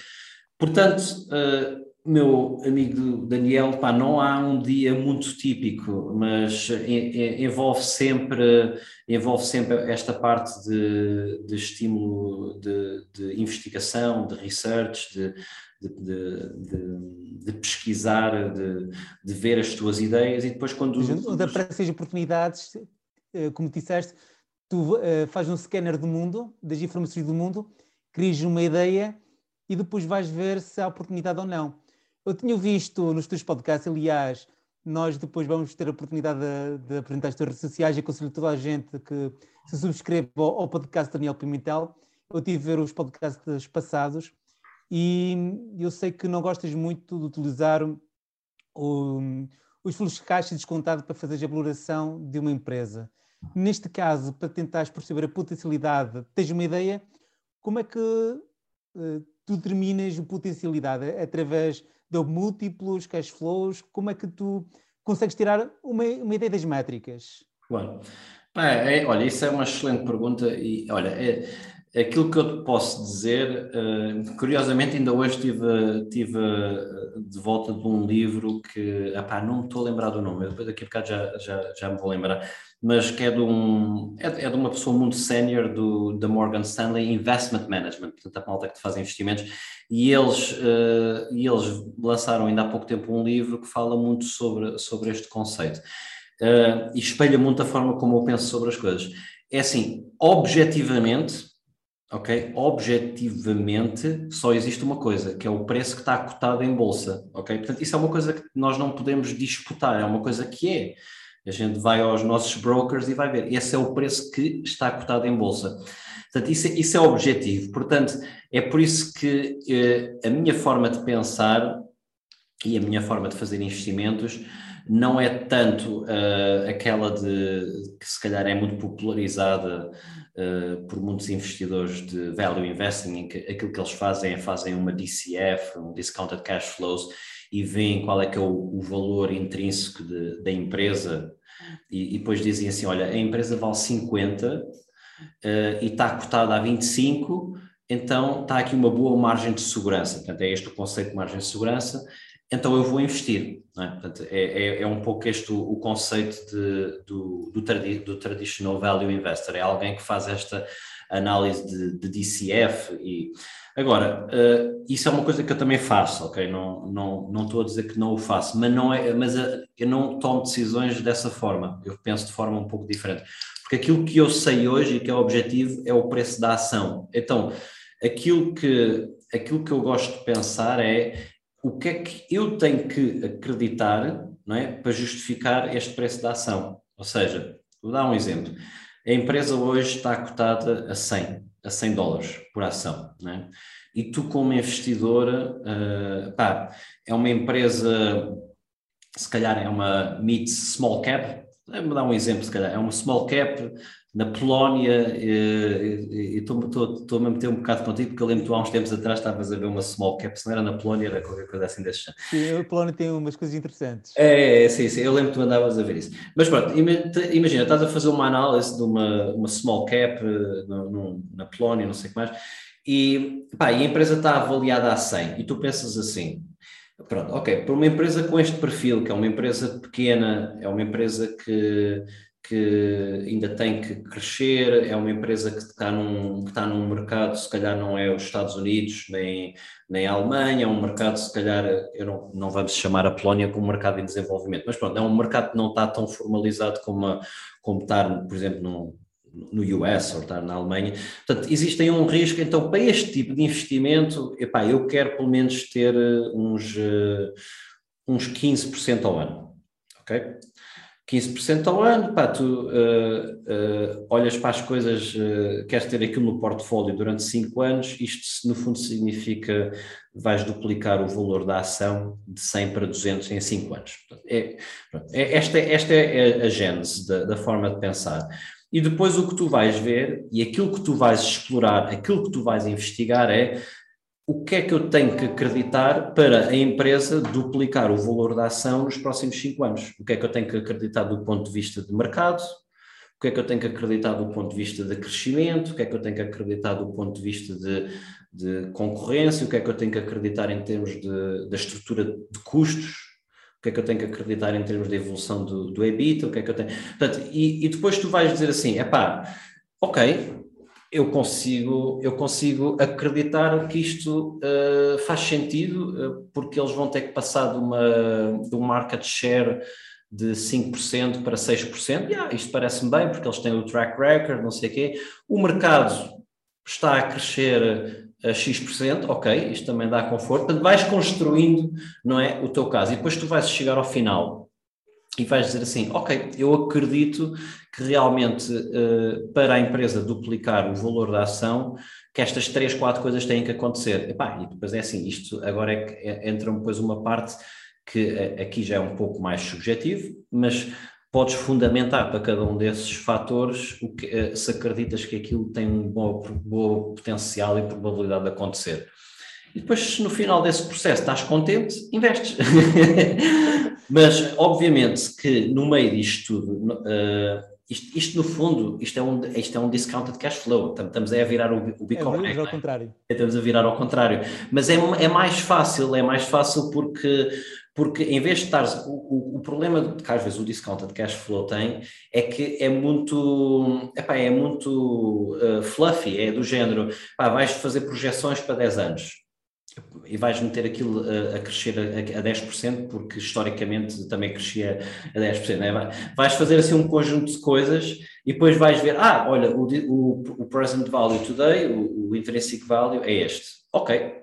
Portanto, uh, meu amigo Daniel, pá, não há um dia muito típico, mas envolve sempre, envolve sempre esta parte de, de estímulo de, de, investigação, de research, de, de, de pesquisar, de, ver as tuas ideias e depois quando... Onde aparecem oportunidades, eh, como disseste, tu uh, fazes um scanner do mundo, das informações do mundo, crias uma ideia e depois vais ver se há oportunidade ou não. Eu tinha visto nos teus podcasts, aliás, nós depois vamos ter a oportunidade de, de apresentar as tuas redes sociais e aconselho toda a gente que se subscreva ao, ao podcast Daniel Pimentel. Eu tive ver os podcasts passados e eu sei que não gostas muito de utilizar o, os fluxos de caixa descontado para fazer a valoração de uma empresa. Neste caso, para tentares perceber a potencialidade, tens uma ideia? Como é que uh, tu determinas a potencialidade? Através de múltiplos cash flows? Como é que tu consegues tirar uma, uma ideia das métricas? Claro. É, olha, isso é uma excelente pergunta e olha, é, aquilo que eu te posso dizer, uh, curiosamente ainda hoje tive, tive uh, de volta de um livro que, epá, não me estou a lembrar do nome, depois daqui a bocado já, já, já me vou lembrar, mas que é de, um, é, é de uma pessoa muito sénior da Morgan Stanley Investment Management, portanto a malta que faz investimentos, e eles, uh, e eles lançaram ainda há pouco tempo um livro que fala muito sobre, sobre este conceito. E espelha muito a forma como eu penso sobre as coisas. É assim, objetivamente, ok? Objetivamente, só existe uma coisa, que é o preço que está cotado em bolsa, ok? Portanto, isso é uma coisa que nós não podemos disputar, é uma coisa que é. A gente vai aos nossos brokers e vai ver. Esse é o preço que está cotado em bolsa. Portanto, isso é, isso é objetivo. Portanto, é por isso que eh, a minha forma de pensar e a minha forma de fazer investimentos não é tanto uh, aquela de que se calhar é muito popularizada uh, por muitos investidores de value investing, em que aquilo que eles fazem é fazem uma DCF, um Discounted Cash Flows, e veem qual é que é o, o valor intrínseco de, da empresa e, e, depois dizem assim, olha, a empresa vale 50 uh, e está cotada a 25, então está aqui uma boa margem de segurança. Portanto, é este o conceito de margem de segurança, então eu vou investir. É? Portanto, é, é, é, um pouco este o, o conceito de, do, do, tradi do traditional value investor, é alguém que faz esta análise de, de DCF e Agora, uh, isso é uma coisa que eu também faço, ok? Não, não, não estou a dizer que não o faço, mas, não é, mas uh, eu não tomo decisões dessa forma, eu penso de forma um pouco diferente. Porque aquilo que eu sei hoje e que é o objetivo é o preço da ação. Então, aquilo que, aquilo que eu gosto de pensar é o que é que eu tenho que acreditar não é, para justificar este preço da ação. Ou seja, vou dar um exemplo. A empresa hoje está cotada a 100 a 100 dólares por ação, né? E tu como investidora, uh, pá, é uma empresa, se calhar é uma mid small cap, Vou dar um exemplo, se calhar. É uma small cap na Polónia, e estou a meter um bocado contigo, porque eu lembro que tu há uns tempos atrás estavas a ver uma small cap, se não era na Polónia, era qualquer coisa assim desse género. Sim, a Polónia tem umas coisas interessantes. É, é, sim, sim, eu lembro que tu andavas a ver isso. Mas pronto, imagina, estás a fazer uma análise de uma, uma small cap eh, no, no, na Polónia, não sei o que mais, e, pá, e a empresa está avaliada a 100, e tu pensas assim, Pronto, ok. Para uma empresa com este perfil, que é uma empresa pequena, é uma empresa que, que ainda tem que crescer, é uma empresa que está, num, que está num mercado, se calhar não é os Estados Unidos, nem, nem a Alemanha, é um mercado, se calhar, eu não, não vamos chamar a Polónia como mercado em desenvolvimento, mas pronto, é um mercado que não está tão formalizado como, a, como está, por exemplo, no, no US ou estar na Alemanha. Portanto, existem um risco. Então, para este tipo de investimento, epá, eu quero pelo menos ter eh, uns, uh, uns 15% ao ano. Ok? 15% ao ano, pá, tu uh, uh, olhas para as coisas, uh, queres ter aquilo no portfólio durante 5 anos, isto no fundo significa vais duplicar o valor da ação de 100 para 200 em 5 anos. É, é, esta, esta é a gênese da, da forma de pensar. E depois o que tu vais ver e aquilo que tu vais explorar, aquilo que tu vais investigar é o que é que eu tenho que acreditar para a empresa duplicar o valor da ação nos próximos cinco anos? O que é que eu tenho que acreditar do ponto de vista de mercado? O que é que eu tenho que acreditar do ponto de vista de crescimento? O que é que eu tenho que acreditar do ponto de vista de, de concorrência? O que é que eu tenho que acreditar em termos de, da estrutura de custos? Que é que eu tenho que acreditar em termos de evolução do, do EBIT, o que é que eu tenho. Portanto, e, e depois tu vais dizer assim: é pá, ok, eu consigo, eu consigo acreditar que isto uh, faz sentido, uh, porque eles vão ter que passar de, uma, de um market share de 5% para 6%. Yeah, isto parece-me bem, porque eles têm o track record, não sei o quê. O mercado está a crescer a X%, ok, isto também dá conforto, portanto vais construindo, não é, o teu caso, e depois tu vais chegar ao final e vais dizer assim, ok, eu acredito que realmente uh, para a empresa duplicar o valor da ação, que estas três, quatro coisas têm que acontecer. Epá, e depois é assim, isto agora é que é, entra depois uma parte que uh, aqui já é um pouco mais subjetivo, mas podes fundamentar para cada um desses fatores o que, eh, se acreditas que aquilo tem um bom, bom potencial e probabilidade de acontecer. E depois, no final desse processo, estás contente, investes. Mas, obviamente, que no meio disto tudo, uh, isto, isto, no fundo, isto é, um, isto é um discounted cash flow. Estamos a virar o, o Bitcoin. É, ao contrário. Estamos a virar ao contrário. Mas é, é mais fácil, é mais fácil porque porque em vez de estar. O, o, o, problema que às vezes o discounted cash flow tem é que é muito. Epá, é muito uh, fluffy, é do género. Vais fazer projeções para 10 anos e vais meter aquilo a, a crescer a, a 10%, porque historicamente também crescia a 10%. Né? Vais fazer assim um conjunto de coisas e depois vais ver, ah, olha, o, o, o present value today, o, o intrinsic value é este. Ok.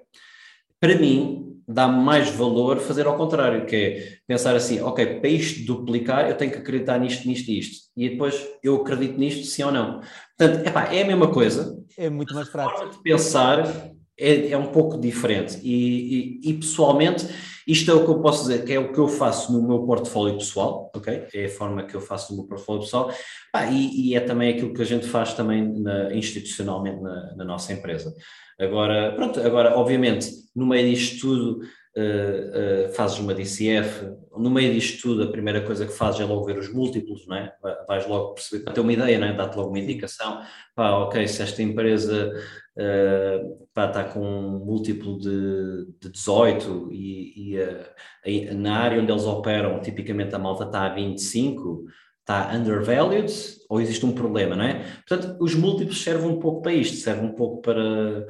Para mim, dá-me mais valor fazer ao contrário, que é pensar assim, ok, para isto duplicar, eu tenho que acreditar nisto, nisto e isto. E depois eu acredito nisto, sim ou não. Portanto, epá, é a mesma coisa. É muito mais prático. A forma de pensar é, é um pouco diferente. E, e, e, pessoalmente, isto é o que eu posso dizer, que é o que eu faço no meu portfólio pessoal, ok? É a forma que eu faço no meu portfólio pessoal. Ah, e, e, é também aquilo que a gente faz também na, institucionalmente na, na nossa empresa. Agora, pronto, agora, obviamente, no meio disto tudo, uh, uh, fazes uma DCF, no meio disto tudo, a primeira coisa que fazes é logo ver os múltiplos, não é? Vais logo perceber, para ter uma ideia, não é? Dá-te logo uma indicação, pá, ok, se esta empresa uh, pá, está com um múltiplo de, de 18 e, e na área onde eles operam, tipicamente a malta está a 25, está undervalued ou existe um problema, não é? Portanto, os múltiplos servem um pouco para isto, servem um pouco para,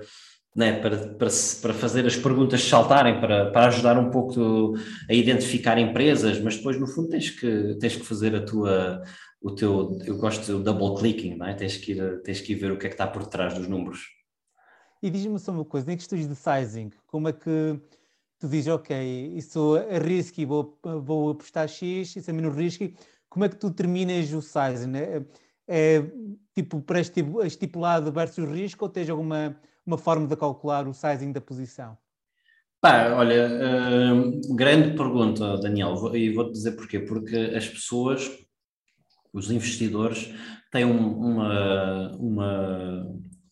né, para, para, para fazer as perguntas saltarem, para, para ajudar um pouco a identificar empresas, mas depois, no fundo, tens que, tens que fazer a tua, o teu, eu gosto do double clicking, não é? Tens que, ir, tens que ir ver o que é que está por trás dos números. E diz-me só uma coisa, em questões de sizing, como é que tu dizes, ok, isso é risky, vou, vou apostar X, isso é menos risky, como é que tu terminas o size? Né? É, tipo pré-estipulado versus risco ou tens alguma uma forma de calcular o sizing da posição? Pá, olha, uh, grande pergunta, Daniel, e vou-te dizer porquê. Porque as pessoas os investidores têm uma, uma,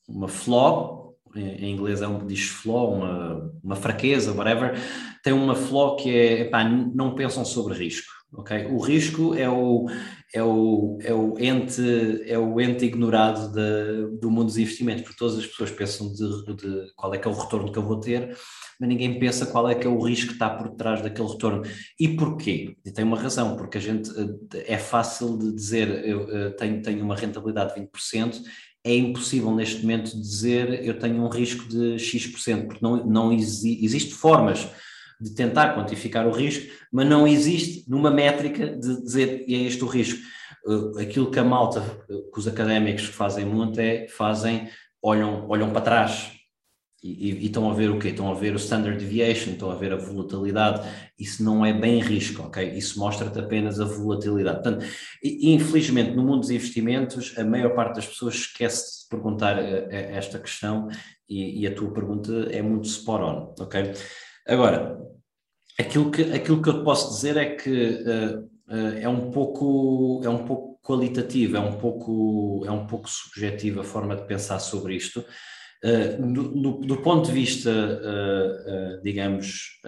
uma flaw, em inglês é um, diz flaw, uma, uma fraqueza, whatever, tem uma flaw que é, epá, não pensam sobre risco. O risco é o, é o, é o, ente, é o ente ignorado de, do mundo dos investimentos, porque todas as pessoas pensam de, de, qual é que é o retorno que eu vou ter, mas ninguém pensa qual é que é o risco que está por trás daquele retorno. E porquê? E tem uma razão, porque a gente é fácil de dizer eu tenho, tenho uma rentabilidade de 20%, é impossível neste momento dizer eu tenho um risco de X%, porque não, não exi, existe formas de tentar quantificar o risco, mas não existe numa métrica de dizer é este o risco. Uh, aquilo que a malta, uh, que os académicos fazem muito é, fazem, olham, olham para trás e, e, e, estão a ver o quê? Estão a ver o standard deviation, estão a ver a volatilidade, isso não é bem risco, ok? Isso mostra-te apenas a volatilidade. Portanto, infelizmente, no mundo dos investimentos, a maior parte das pessoas esquece de perguntar uh, esta questão e, e, a tua pergunta é muito spot on, ok? Agora, aquilo que, aquilo que eu posso dizer é que uh, uh, é um pouco é um pouco qualitativo, é um pouco é um pouco subjetivo a forma de pensar sobre isto. Uh, do, do, do, ponto de vista, digamos,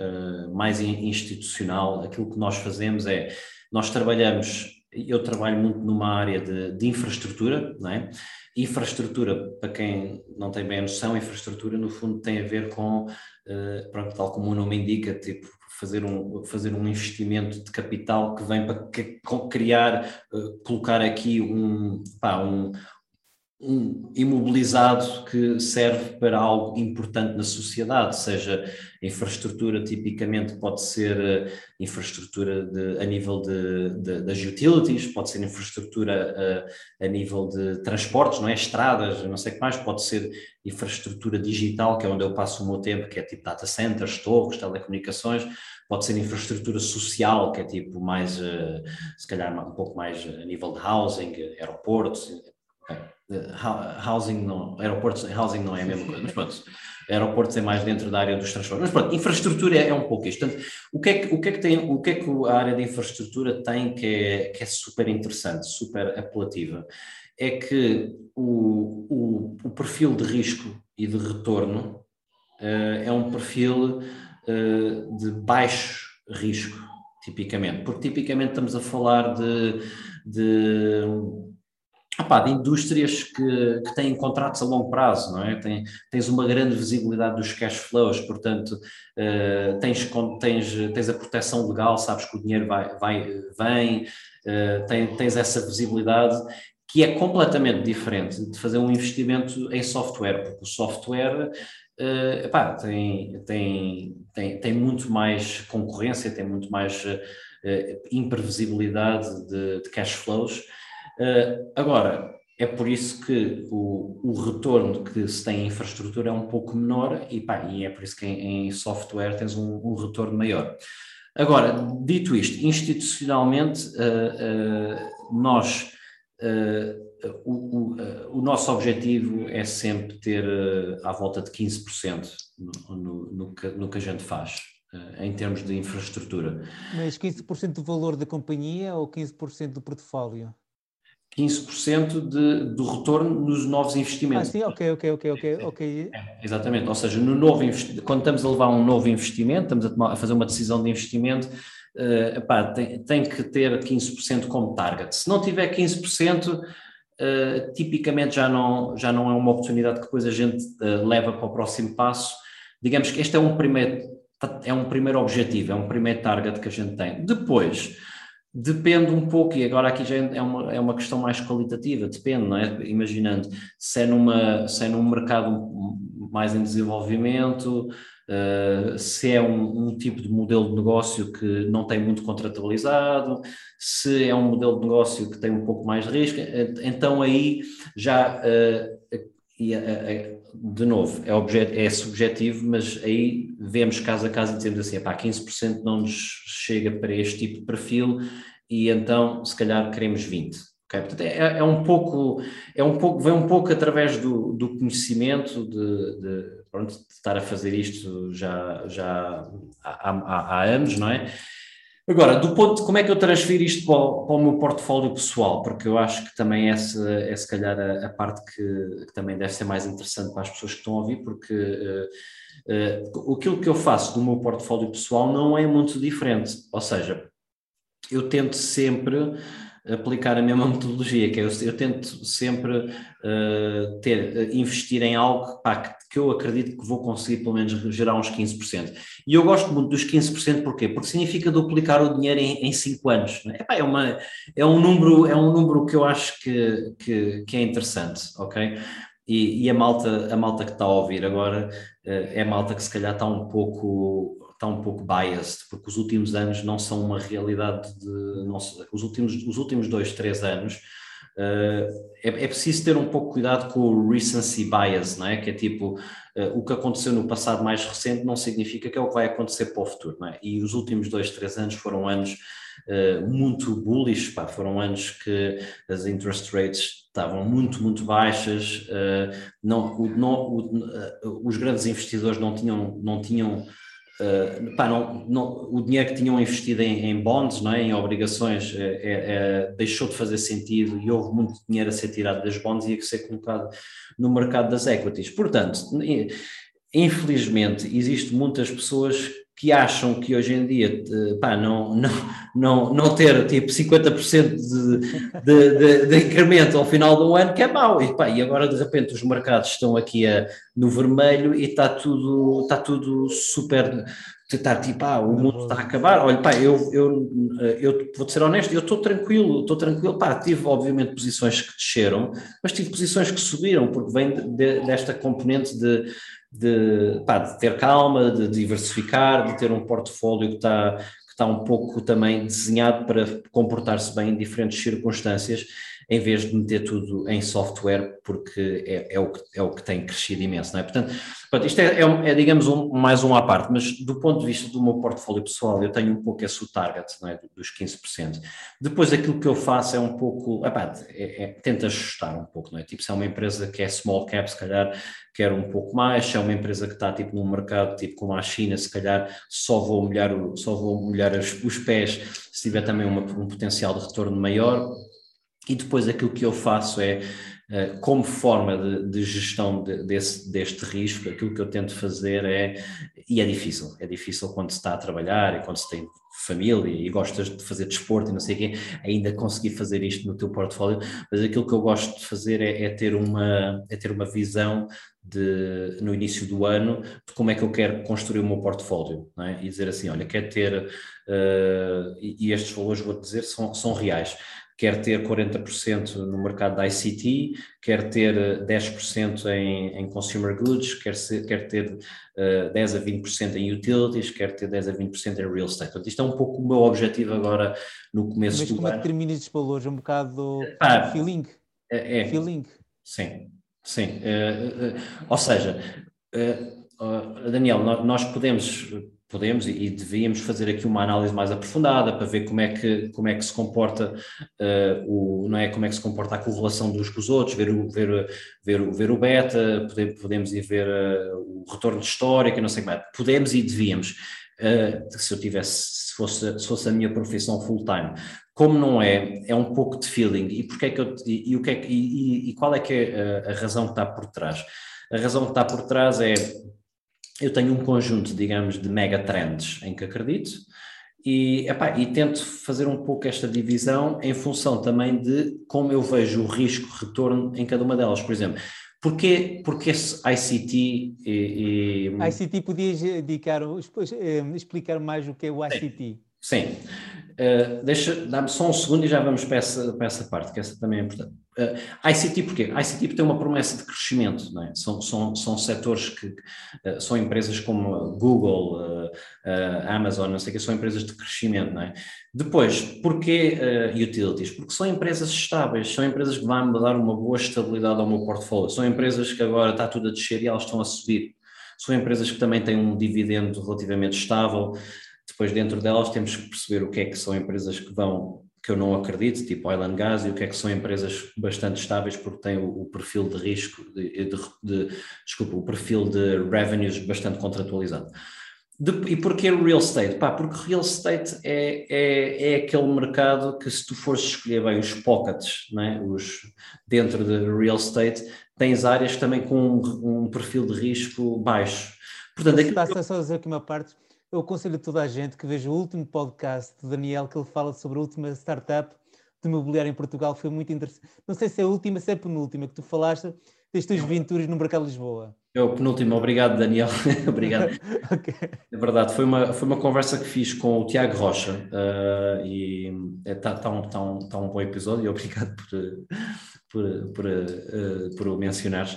mais institucional, aquilo que nós fazemos é nós trabalhamos eu trabalho muito numa área de, de, infraestrutura, não é? Infraestrutura, para quem não tem bem a noção, infraestrutura no fundo tem a ver com, uh, pronto, tal como o nome indica, tipo fazer um, fazer um investimento de capital que vem para criar, uh, colocar aqui um, pá, um, um imobilizado que serve para algo importante na sociedade, seja infraestrutura, tipicamente pode ser uh, infraestrutura de, a nível de, de, das utilities, pode ser infraestrutura uh, a nível de transportes, não é? Estradas, não sei o que mais, pode ser infraestrutura digital, que é onde eu passo o meu tempo, que é tipo data centers, torres, telecomunicações, pode ser infraestrutura social, que é tipo mais, uh, se calhar um pouco mais a nível de housing, aeroportos, housing não, aeroportos, housing não é a mesma coisa, mas pronto, aeroportos é mais dentro da área dos transportes, mas pronto, infraestrutura é, é um pouco isto. Portanto, o que, é que, o que é que tem, o que é que a área de infraestrutura tem que é, que é super interessante, super apelativa? É que o, o, o perfil de risco e de retorno uh, é um perfil uh, de baixo risco, tipicamente, porque tipicamente estamos a falar de, de De indústrias que, que têm contratos a longo prazo, não é? Tem, tens uma grande visibilidade dos cash flows, portanto, uh, tens, tens, tens a proteção legal, sabes que o dinheiro vai, vai vem, uh, tem, tens essa visibilidade que é completamente diferente de fazer um investimento em software, porque o software uh, epá, tem, tem, tem, tem muito mais concorrência, tem muito mais uh, imprevisibilidade de, de cash flows agora, é por isso que o, o, retorno que se tem em infraestrutura é um pouco menor e, pá, e é por isso que em, em software tens um, um, retorno maior. Agora, dito isto, institucionalmente, uh, uh, nós, o, o, nosso objetivo é sempre ter à volta de 15% no, no, no, que, no que a gente faz em termos de infraestrutura. Mas 15% do valor da companhia ou 15% do portfólio? 15% de, do retorno nos novos investimentos. Ah, sim, ok, ok, ok, ok. okay. É, exatamente, ou seja, no novo quando estamos a levar um novo investimento, estamos a, tomar, a fazer uma decisão de investimento, uh, epá, tem, tem, que ter 15% como target. Se não tiver 15%, uh, tipicamente já não, já não é uma oportunidade que depois a gente uh, leva para o próximo passo. Digamos que este é um primeiro, é um primeiro objetivo, é um primeiro target que a gente tem. Depois Depende um pouco, e agora aqui já é uma, é uma questão mais qualitativa, depende, não é? Imaginando se é, numa, se é num mercado mais em desenvolvimento, uh, se é um, um, tipo de modelo de negócio que não tem muito contratualizado, se é um modelo de negócio que tem um pouco mais de risco, eh, então aí já uh, e, de novo, é, objeto, é subjetivo, mas aí vemos caso a caso e dizemos assim, pá, 15% não nos chega para este tipo de perfil e então se calhar queremos 20%. Okay? Portanto, é, é, um pouco, é um pouco, vem um pouco através do, do conhecimento de, de, pronto, de estar a fazer isto já, já há, há, há anos, não é? Agora, do ponto de como é que eu transfiro isto para o, para o meu portfólio pessoal, porque eu acho que também essa é se calhar a, a parte que, que, também deve ser mais interessante para as pessoas que estão a ouvir, porque uh, uh, aquilo que eu faço do meu portfólio pessoal não é muito diferente, ou seja, eu tento sempre aplicar a mesma metodologia, que é eu, eu tento sempre uh, ter, investir em algo pá, que, que, eu acredito que vou conseguir pelo menos gerar uns 15%. E eu gosto muito dos 15%, porquê? Porque significa duplicar o dinheiro em 5 anos. É? Epá, é, uma, é, um número, é um número que eu acho que, que, que é interessante, ok? E, e, a malta, a malta que está a ouvir agora uh, é malta que se calhar está um pouco está um pouco biased, porque os últimos anos não são uma realidade de. Não, os, últimos, os últimos dois, três anos. Uh, é, é, preciso ter um pouco cuidado com o recency bias, não é? Que é tipo, uh, o que aconteceu no passado mais recente não significa que é o que vai acontecer para o futuro, não é? E os últimos dois, três anos foram anos uh, muito bullish, pá, foram anos que as interest rates estavam muito, muito baixas, não, o, não, o, os grandes investidores não tinham, não tinham Uh, pá, não, não, o dinheiro que tinham investido em, em bonds, não é, em obrigações, é, é, deixou de fazer sentido e houve muito dinheiro a ser tirado das bonds e a ser colocado no mercado das equities. Portanto, infelizmente, existem muitas pessoas que acham que hoje em dia pá, não, não, não, não ter tipo 50% de, de, de, de, incremento ao final do ano que é mau. E, pá, e agora de repente os mercados estão aqui a, no vermelho e está tudo, está tudo super. Está tipo, ah, o mundo está a acabar. Olha, pá, eu, eu, eu vou ser honesto, eu estou tranquilo, estou tranquilo. Pá, tive obviamente posições que desceram, mas tive posições que subiram, porque vem desta componente de de, pá, de ter calma, de diversificar, de ter um portfólio que está, que está um pouco também desenhado para comportar-se bem em diferentes circunstâncias em vez de meter tudo em software, porque é, é, o, que, é o que tem crescido imenso, não é? Portanto, portanto isto é, é, é digamos, um, mais um à parte, mas do ponto de vista do meu portfólio pessoal, eu tenho um pouco esse target, não é? Dos 15%. Depois aquilo que eu faço é um pouco, epá, é, é, tento ajustar um pouco, não é? Tipo, se é uma empresa que é small cap, se calhar quero um pouco mais, se é uma empresa que está tipo num mercado tipo como a China, se calhar só vou molhar, o, só vou molhar os, os pés se tiver também uma, um potencial de retorno maior, e depois aquilo que eu faço é, eh, como forma de, de gestão de, desse, deste risco, aquilo que eu tento fazer é, e é difícil, é difícil quando se está a trabalhar e quando se tem família e gostas de fazer desporto e não sei o quê, ainda conseguir fazer isto no teu portfólio, mas aquilo que eu gosto de fazer é, é ter, uma, é ter uma visão de, no início do ano de como é que eu quero construir o meu portfólio é? e dizer assim, olha, quero ter, uh, e, e estes valores, vou dizer, são, são reais quer ter 40% no mercado da ICT, quer ter 10% eh, em, em consumer goods, quer, ser, quer ter uh, 10 a 20% em utilities, quer ter 10 a 20% em real estate. Portanto, isto é um pouco o meu objetivo agora no começo Mas do ano. Mas como é que determinas estes valores? É um bocado ah, feeling? É, é, feeling? Sim, sim. Uh, uh, ou seja, Daniel, nós podemos podemos e, devíamos fazer aqui uma análise mais aprofundada para ver como é que, como é que se comporta uh, o, não é, como é que se comporta a correlação dos com os outros, ver o, ver, ver, ver o beta, podemos, podemos ir ver uh, o retorno histórico, não sei como é, podemos e devíamos, uh, se eu tivesse, se fosse, se fosse a minha profissão full time, como não é, é um pouco de feeling. E, porque é que eu, e, e o que é, e, e, qual é que é a, a razão que está por trás? A razão que está por trás é eu tenho um conjunto, digamos, de mega trends em que acredito e, epá, e tento fazer um pouco esta divisão em função também de como eu vejo o risco-retorno em cada uma delas. Por exemplo, Porquê, porque esse ICT e, e... ICT podias dedicar, eh, explicar mais o que é o ICT? Sim. Sim. Uh, deixa, dá-me só um segundo e já vamos para essa, para essa parte, que essa também é importante. Uh, ICT porquê? ICT tem uma promessa de crescimento, não é? são, são, são setores que uh, são empresas como Google, Amazon, não sei o que, são empresas de crescimento, não é? Depois, porquê utilities? Porque são empresas estáveis, são empresas que vão dar uma boa estabilidade ao meu portfólio, são empresas que agora está tudo a descer e elas estão a subir, são empresas que também têm um dividendo relativamente estável, depois dentro delas temos que perceber o que é que são empresas que vão que eu não acredito, tipo oil and gas, e o que é que são empresas bastante estáveis porque têm o, o perfil de risco, de, de, de, desculpa, o perfil de revenues bastante contratualizado. De, e porquê o real estate? Pá, porque real estate é, é, é aquele mercado que se tu fores escolher bem os pockets, né? os, dentro de real estate, tens áreas também com um, um perfil de risco baixo. Portanto, aquilo... Está só a dizer aqui uma parte, eu aconselho a toda a gente que veja o último podcast de Daniel, que ele fala sobre a última startup de imobiliário em Portugal, foi muito interessante. Não sei se é a última, se é a penúltima, que tu falaste das tuas aventuras no mercado de Lisboa. É o penúltimo, obrigado Daniel, obrigado. okay. É verdade, foi uma, foi uma conversa que fiz com o Tiago Rocha uh, e está é, tá um, tá um, tá um bom episódio e obrigado por, por, por, uh, por o mencionares.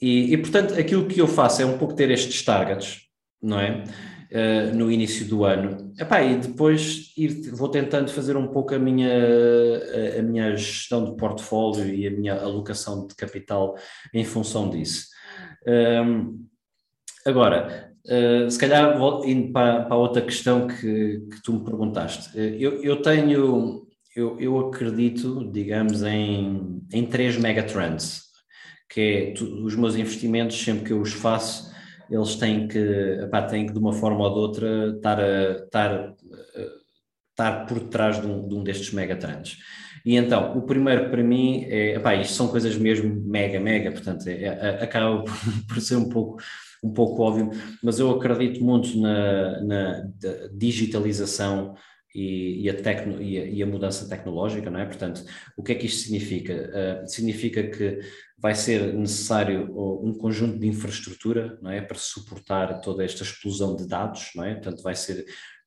E, e, portanto, aquilo que eu faço é um pouco ter estes targets, não é? Uh, no início do ano. Epá, e depois ir, vou tentando fazer um pouco a minha, a, a minha gestão de portfólio e a minha alocação de capital em função disso. Um, agora, uh, se calhar indo para, para outra questão que, que tu me perguntaste, uh, eu, eu tenho, eu, eu acredito, digamos, em, em três megatrends, que é tu, os meus investimentos, sempre que eu os faço, eles têm que, têm que de uma forma ou de outra estar, a, estar, estar por trás de um, de um destes megatrends. E então, o primeiro para mim é, epá, isto são coisas mesmo mega, mega, portanto, é, é, acaba por ser um pouco, um pouco óbvio, mas eu acredito muito na, na digitalização e, e, a tecno, e, a, e, a mudança tecnológica, não é? Portanto, o que é que isto significa? Uh, significa que vai ser necessário um conjunto de infraestrutura, não é? Para suportar toda esta explosão de dados, não é? Portanto, vai ser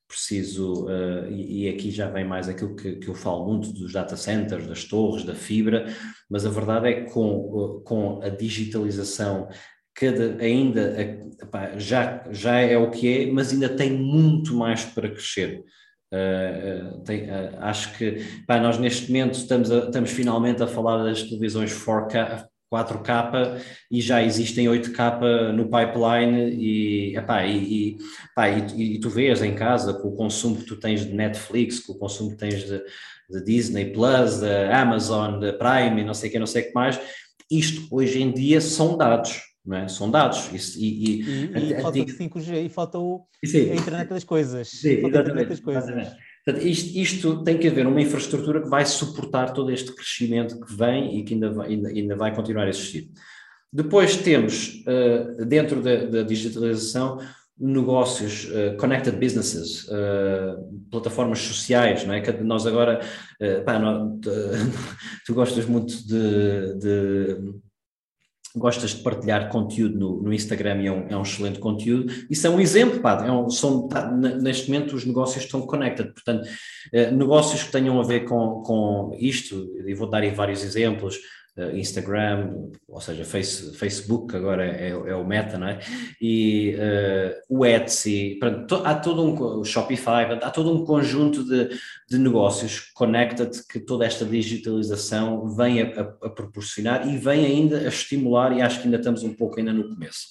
preciso, uh, e, e, aqui já vem mais aquilo que, que, eu falo muito dos data centers, das torres, da fibra, mas a verdade é que com, uh, com a digitalização cada, ainda epá, já, já é o que é, mas ainda tem muito mais para crescer. Uh, tem, uh, acho que pá, nós neste momento estamos, a, estamos finalmente a falar das televisões 4K, 4K e já existem 8K no pipeline e, epá, e, e, epá, e, e, tu vês em casa com o consumo que tu tens de Netflix, com o consumo que tens de, de Disney Plus, da Amazon, da Prime e não sei o que, não sei o que mais, isto hoje em dia são dados, não é? São dados. E, e, e, e falta o 5G e falta o, a internet das coisas. Sim, exatamente, das coisas. Exatamente. Portanto, isto, isto, tem que haver uma infraestrutura que vai suportar todo este crescimento que vem e que ainda vai, ainda, ainda vai continuar a existir. Depois temos, uh, dentro da, da, digitalização, negócios, uh, connected businesses, uh, plataformas sociais, não é? Que nós agora, pá, não, tu gostas muito de, de gostas de partilhar conteúdo no, no Instagram e é um, é um, excelente conteúdo. Isso é um exemplo, pá, é um, são, tá, neste momento os negócios estão connected, portanto, eh, negócios que tenham a ver com, com isto, e vou dar aí vários exemplos, Instagram, ou seja, face, Facebook agora é, é, o Meta, não é? E uh, o Etsy, pronto, há todo um, o Shopify, há todo um conjunto de, de negócios connected que toda esta digitalização vem a, a, a proporcionar e vem ainda a estimular, e acho que ainda estamos um pouco ainda no começo.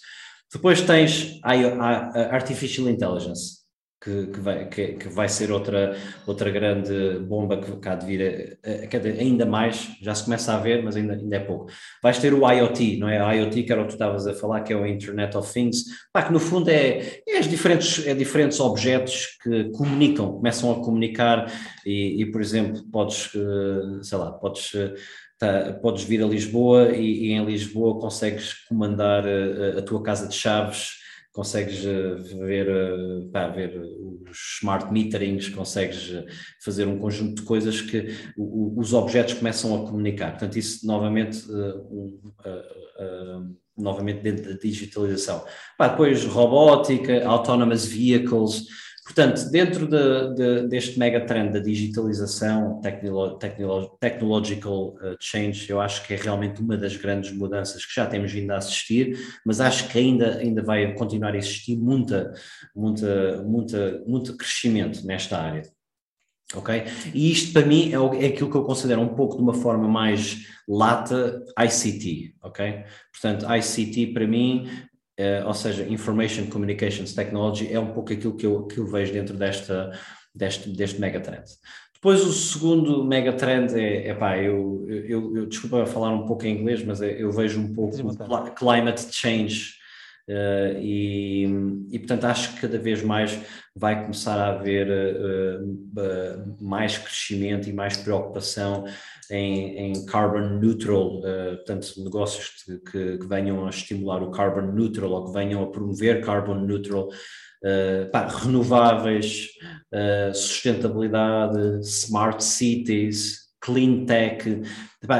Depois tens a, a Artificial Intelligence, que, que, vai, que, que, vai ser outra, outra grande bomba que, há de vir a, ainda mais, já se começa a ver, mas ainda, ainda é pouco. Vais ter o IoT, não é? A IoT, que era o que tu estavas a falar, que é o Internet of Things, pá, que no fundo é, é, diferentes, é diferentes objetos que comunicam, começam a comunicar e, e por exemplo, podes, eh, sei lá, podes eh, Tá, podes vir a Lisboa e, e, em Lisboa consegues comandar a, eh, a, tua casa de chaves consegues eh, ver, eh, pá, ver os smart meterings, consegues eh, fazer um conjunto de coisas que os objetos começam a comunicar. Portanto, isso novamente, uh, uh, novamente dentro da digitalização. Pá, depois robótica, autonomous vehicles, Portanto, dentro de, de, deste megatrend da digitalização, technolo, technolo, technological uh, change, eu acho que é realmente uma das grandes mudanças que já temos vindo a assistir, mas acho que ainda, ainda vai continuar a existir muita, muita, muita, muito crescimento nesta área. Ok? E isto para mim é, o, é aquilo que eu considero um pouco de uma forma mais lata ICT, ok? Portanto, ICT para mim uh, ou seja, Information Communications Technology, é um pouco aquilo que eu, que eu vejo dentro desta, deste, deste megatrend. Depois o segundo megatrend é, é pá, eu, eu, eu, desculpa falar um pouco em inglês, mas é, eu vejo um pouco climate change Uh, e, e, portanto, acho que cada vez mais vai começar a haver uh, mais crescimento e mais preocupação em, em carbon neutral, portanto, negócios que, que, que, venham a estimular o carbon neutral ou que venham a promover carbon neutral. Pá, renováveis, sustentabilidade, smart cities, clean tech.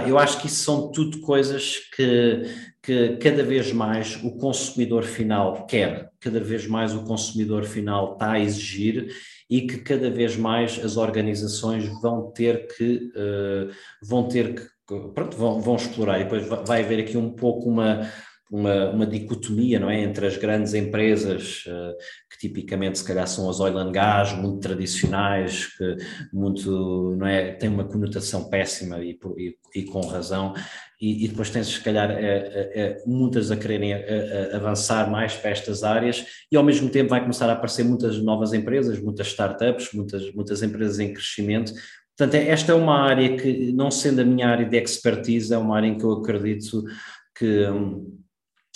Eu acho que isso são tudo coisas que que cada vez mais o consumidor final quer, cada vez mais o consumidor final está a exigir e que cada vez mais as organizações vão ter que uh, vão ter que pronto, vão, vão explorar. E depois vai haver aqui um pouco uma uma, uma, dicotomia não é, entre as grandes empresas, uh, que tipicamente se calhar são as oil and gas, muito tradicionais, que muito, não é, têm uma conotação péssima e, e, e com razão, e, e, depois tens se calhar é, muitas a quererem avançar mais para estas áreas e ao mesmo tempo vai começar a aparecer muitas novas empresas, muitas startups, muitas, muitas empresas em crescimento, Portanto, esta é uma área que, não sendo a minha área de expertise, é uma área em que eu acredito que, hum,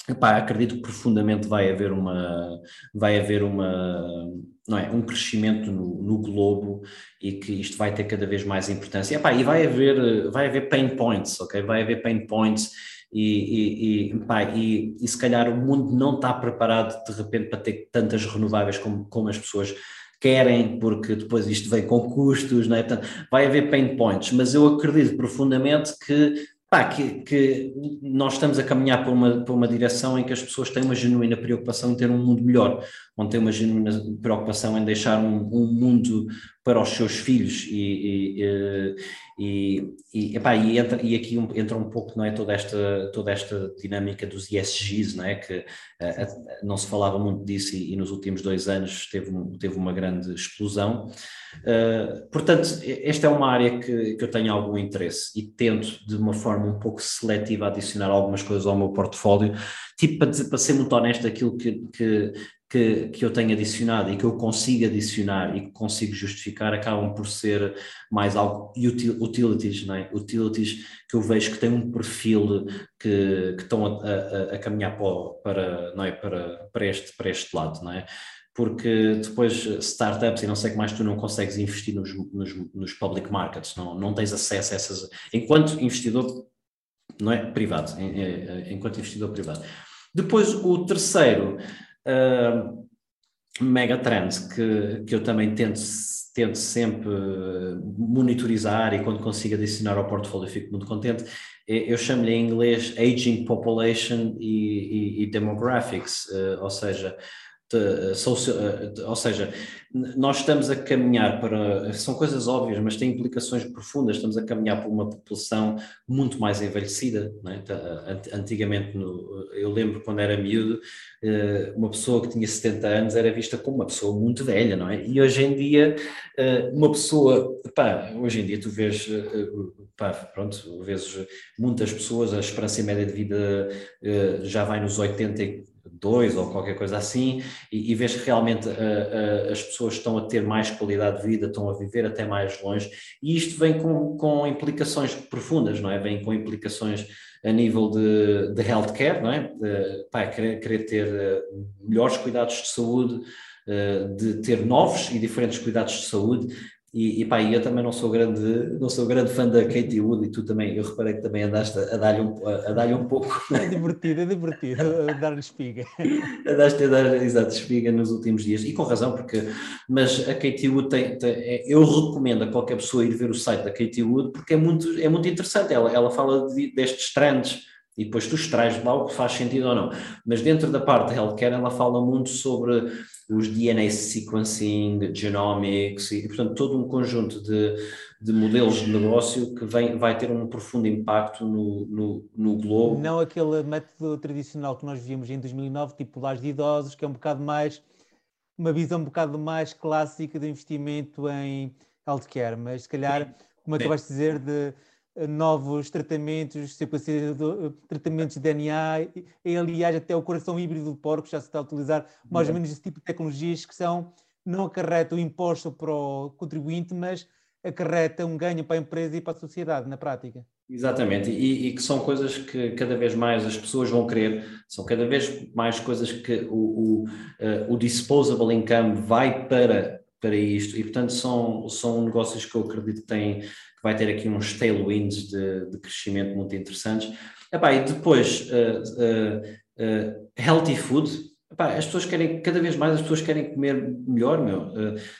Epá, acredito que profundamente vai haver uma, vai haver uma, não é, um crescimento no, no globo e que isto vai ter cada vez mais importância. Epá, e vai haver, vai haver pain points, ok? Vai haver pain points e, e, e, e, e se calhar o mundo não está preparado de repente para ter tantas renováveis como, como as pessoas querem, porque depois isto vem com custos, não é? Portanto, vai haver pain points, mas eu acredito profundamente que Pá, que, que, nós estamos a caminhar por uma, por uma direção em que as pessoas têm uma genuína preocupação em ter um mundo melhor, onde têm uma genuína preocupação em deixar um, um mundo para os seus filhos e, e, e, e, epá, e, entra, e aqui entra um pouco não é, toda, esta, toda esta dinâmica dos ESGs, não é? que uh, não se falava muito disso e, nos últimos dois anos teve, teve uma grande explosão. Uh, portanto, esta é uma área que, que eu tenho algum interesse e tento de uma forma um pouco seletiva adicionar algumas coisas ao meu portfólio, tipo para, dizer, para ser muito honesto, aquilo que, que, que, que eu tenho adicionado e que eu consigo adicionar e que consigo justificar acabam por ser mais algo util, utilities, não é? utilities que eu vejo que têm um perfil que, que estão a, a, a caminhar para, para, não é? para, para, este, para este lado, não é? porque depois startups e não sei o que mais tu não consegues investir nos, nos, nos, public markets, não, não tens acesso a essas, enquanto investidor, não é privado, enquanto investidor privado. Depois o terceiro mega trend que, que eu também tento, tento sempre monitorizar e quando consigo adicionar ao portfólio fico muito contente, eu chamo-lhe em inglês Aging Population e, e, e Demographics, uh, ou seja, ou seja, nós estamos a caminhar para. São coisas óbvias, mas têm implicações profundas. Estamos a caminhar para uma população muito mais envelhecida. É? Antigamente, no, eu lembro quando era miúdo, eh, uma pessoa que tinha 70 anos era vista como uma pessoa muito velha, não é? E hoje em dia, eh, uma pessoa. Pá, hoje em dia, tu vês. Eh, pá, pronto, vezes muitas pessoas, a esperança média de vida já vai nos 80 dois ou qualquer coisa assim, e, e vês que realmente uh, uh, as pessoas estão a ter mais qualidade de vida, estão a viver até mais longe, e isto vem com, com implicações profundas, não é? Vem com implicações a nível de, de healthcare, não é? De, pá, querer, querer ter uh, melhores cuidados de saúde, de ter novos e diferentes cuidados de saúde e, e pá, eu também não sou grande, não sou grande fã da Katie Wood e tu também, eu reparei que também andaste a dar-lhe um, a dar um pouco. É divertido, é divertido, dar-lhe espiga. Andaste a dar, exato, espiga nos últimos dias, e com razão, porque, mas a Katie Wood tem, tem, é, eu recomendo a qualquer pessoa ir ver o site da Katie Wood porque é muito, é muito interessante, ela, ela fala de, destes trends, e depois tu extrais lá o que faz sentido ou não. Mas dentro da parte de healthcare, ela fala muito sobre os DNA sequencing, genomics e, portanto, todo um conjunto de, de modelos de negócio que vem, vai ter um profundo impacto no, no, no globo. Não aquele método tradicional que nós víamos em 2009, tipo lares de idosos, que é um bocado mais, uma visão um bocado mais clássica de investimento em healthcare, mas se calhar, como acabaste de dizer, de novos tratamentos, tratamentos de DNA, e, aliás até o coração híbrido do porco já se está a utilizar mais ou menos esse tipo de tecnologias que são, não acarretam imposto para o contribuinte, mas acarreta um ganho para a empresa e para a sociedade na prática. Exatamente, e, e, que são coisas que cada vez mais as pessoas vão querer, são cada vez mais coisas que o, o, uh, o disposable income vai para, para isto, e portanto são, são negócios que eu acredito que, têm, vai ter aqui uns tailwinds de, de crescimento muito interessantes. Epá, e depois, uh, uh, healthy food, as pessoas querem, cada vez mais as pessoas querem comer melhor, meu.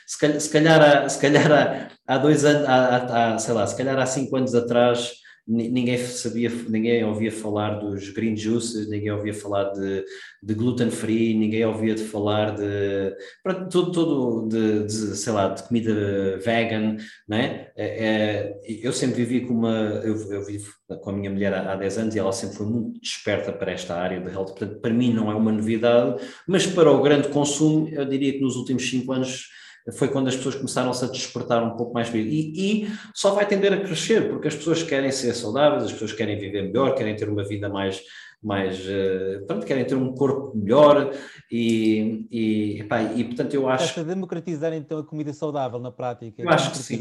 se calhar, se calhar, há, se calhar há, há dois anos, há, há, sei lá, se calhar há cinco anos atrás ninguém sabia, ninguém ouvia falar dos green juices, ninguém ouvia falar de, de gluten free, ninguém ouvia de falar de pronto, tudo, tudo de, de, sei lá, de comida vegan, né? É, é, eu sempre vivi com uma, eu, eu vivo com a minha mulher há, há 10 anos e ela sempre foi muito desperta para esta área de health, portanto para mim não é uma novidade, mas para o grande consumo eu diria que nos últimos 5 anos foi quando as pessoas começaram-se a despertar um pouco mais e, e só vai tender a crescer, porque as pessoas querem ser saudáveis, as pessoas querem viver melhor, querem ter uma vida mais, mais uh, pronto, querem ter um corpo melhor e, e, epá, e portanto eu acho... Está a democratizar então a comida saudável na prática. Eu acho que sim.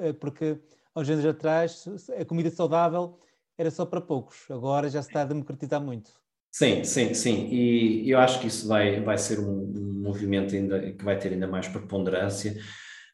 Eh, porque há uns anos atrás a comida saudável era só para poucos, agora já se está a democratizar muito. Sim, sim, sim. E eu acho que isso vai, vai ser um, movimento ainda, que vai ter ainda mais preponderância.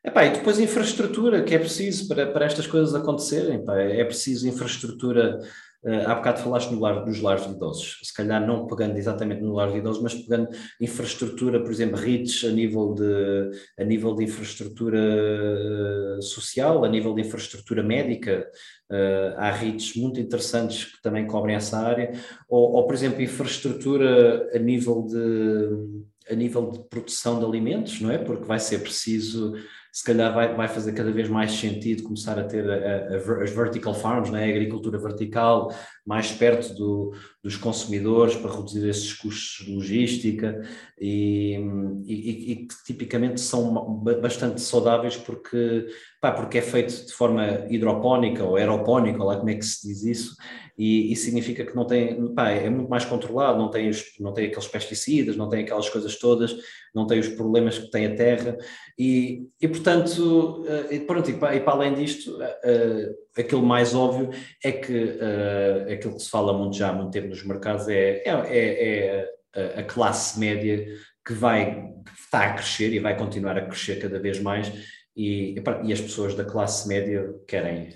Epá, e depois infraestrutura, que é preciso para, para estas coisas acontecerem. Epá, é preciso infraestrutura. Uh, há bocado falaste no lar, nos lares de idosos, se calhar não pegando exatamente no lar de idosos, mas pegando infraestrutura, por exemplo, RITs a nível de, a nível de infraestrutura uh, social, a nível de infraestrutura médica, Uh, há REITs muito interessantes que também cobrem essa área, ou, ou, por exemplo, infraestrutura a nível, de, a nível de produção de alimentos, não é? Porque vai ser preciso se calhar vai, vai fazer cada vez mais sentido começar a ter a, a, as vertical farms, né? a agricultura vertical, mais perto do, dos consumidores para reduzir esses custos de logística e, e, e que tipicamente são bastante saudáveis porque, pá, porque é feito de forma hidropónica ou aeropónica, lá como é que se diz isso, e, e significa que não tem, pá, é muito mais controlado, não tem, os, não tem aqueles pesticidas, não tem aquelas coisas todas, não tem os problemas que tem a terra, e, e portanto, uh, e, pronto, e para, e para além disto, uh, aquilo mais óbvio é que uh, aquilo que se fala muito já há muito tempo nos mercados é, é, é, é a classe média que vai, está a crescer e vai continuar a crescer cada vez mais, e, e as pessoas da classe média querem,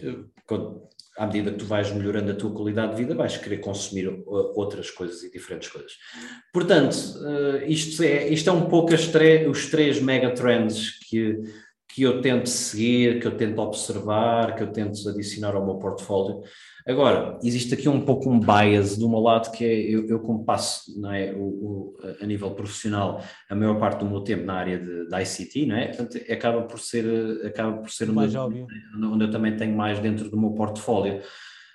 à medida que tu vais melhorando a tua qualidade de vida, vais querer consumir uh, outras coisas e diferentes coisas. Portanto, uh, isto é, isto é um pouco os três mega trends que, que eu tento seguir, que eu tento observar, que eu tento adicionar ao meu portfólio. Agora, existe aqui um pouco um bias do meu lado, que é eu, eu como passo não é, o, o, a nível profissional a maior parte do meu tempo na área de, de ICT, não é? Portanto, acaba por ser, acaba por ser mais óbvio. onde eu também tenho mais dentro do meu portfólio.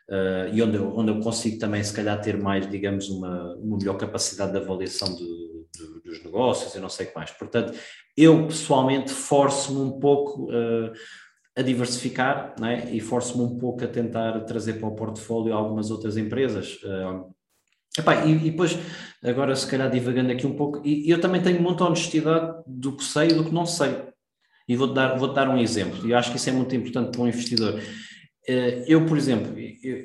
Uh, e onde eu, onde eu consigo também, se calhar, ter mais, digamos, uma, uma melhor capacidade de avaliação do, do, dos negócios e não sei o que mais. Portanto, eu pessoalmente forço-me um pouco uh, a diversificar é? e forço-me um pouco a tentar trazer para o portfólio algumas outras empresas. Uh, epá, e, e, depois, agora se calhar divagando aqui um pouco, e, eu também tenho muita honestidade do que sei e do que não sei. E vou-te dar, vou dar um exemplo, e acho que isso é muito importante para um investidor. Uh, eu, por exemplo,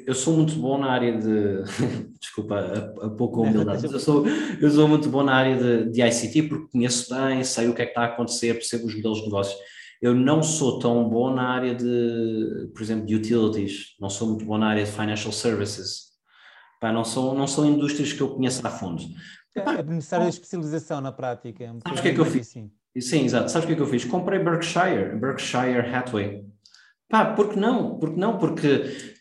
eu, sou muito bom na área de. Desculpa a, a humildade, eu sou, eu sou muito bom na área de, de ICT porque conheço bem, sei o que é que está a acontecer, percebo os modelos de negócios eu não sou tão bom na área de, por exemplo, de utilities, não sou muito bom na área de financial services. Pá, não, são, não são indústrias que eu conheço a fundo. É, é necessária especialização na prática. É um sabes o que é que eu fiz? Assim. Sim, exato. Sabes o que é que eu fiz? Comprei Berkshire, Berkshire Hathaway. Pá, porque não? Porque não? Porque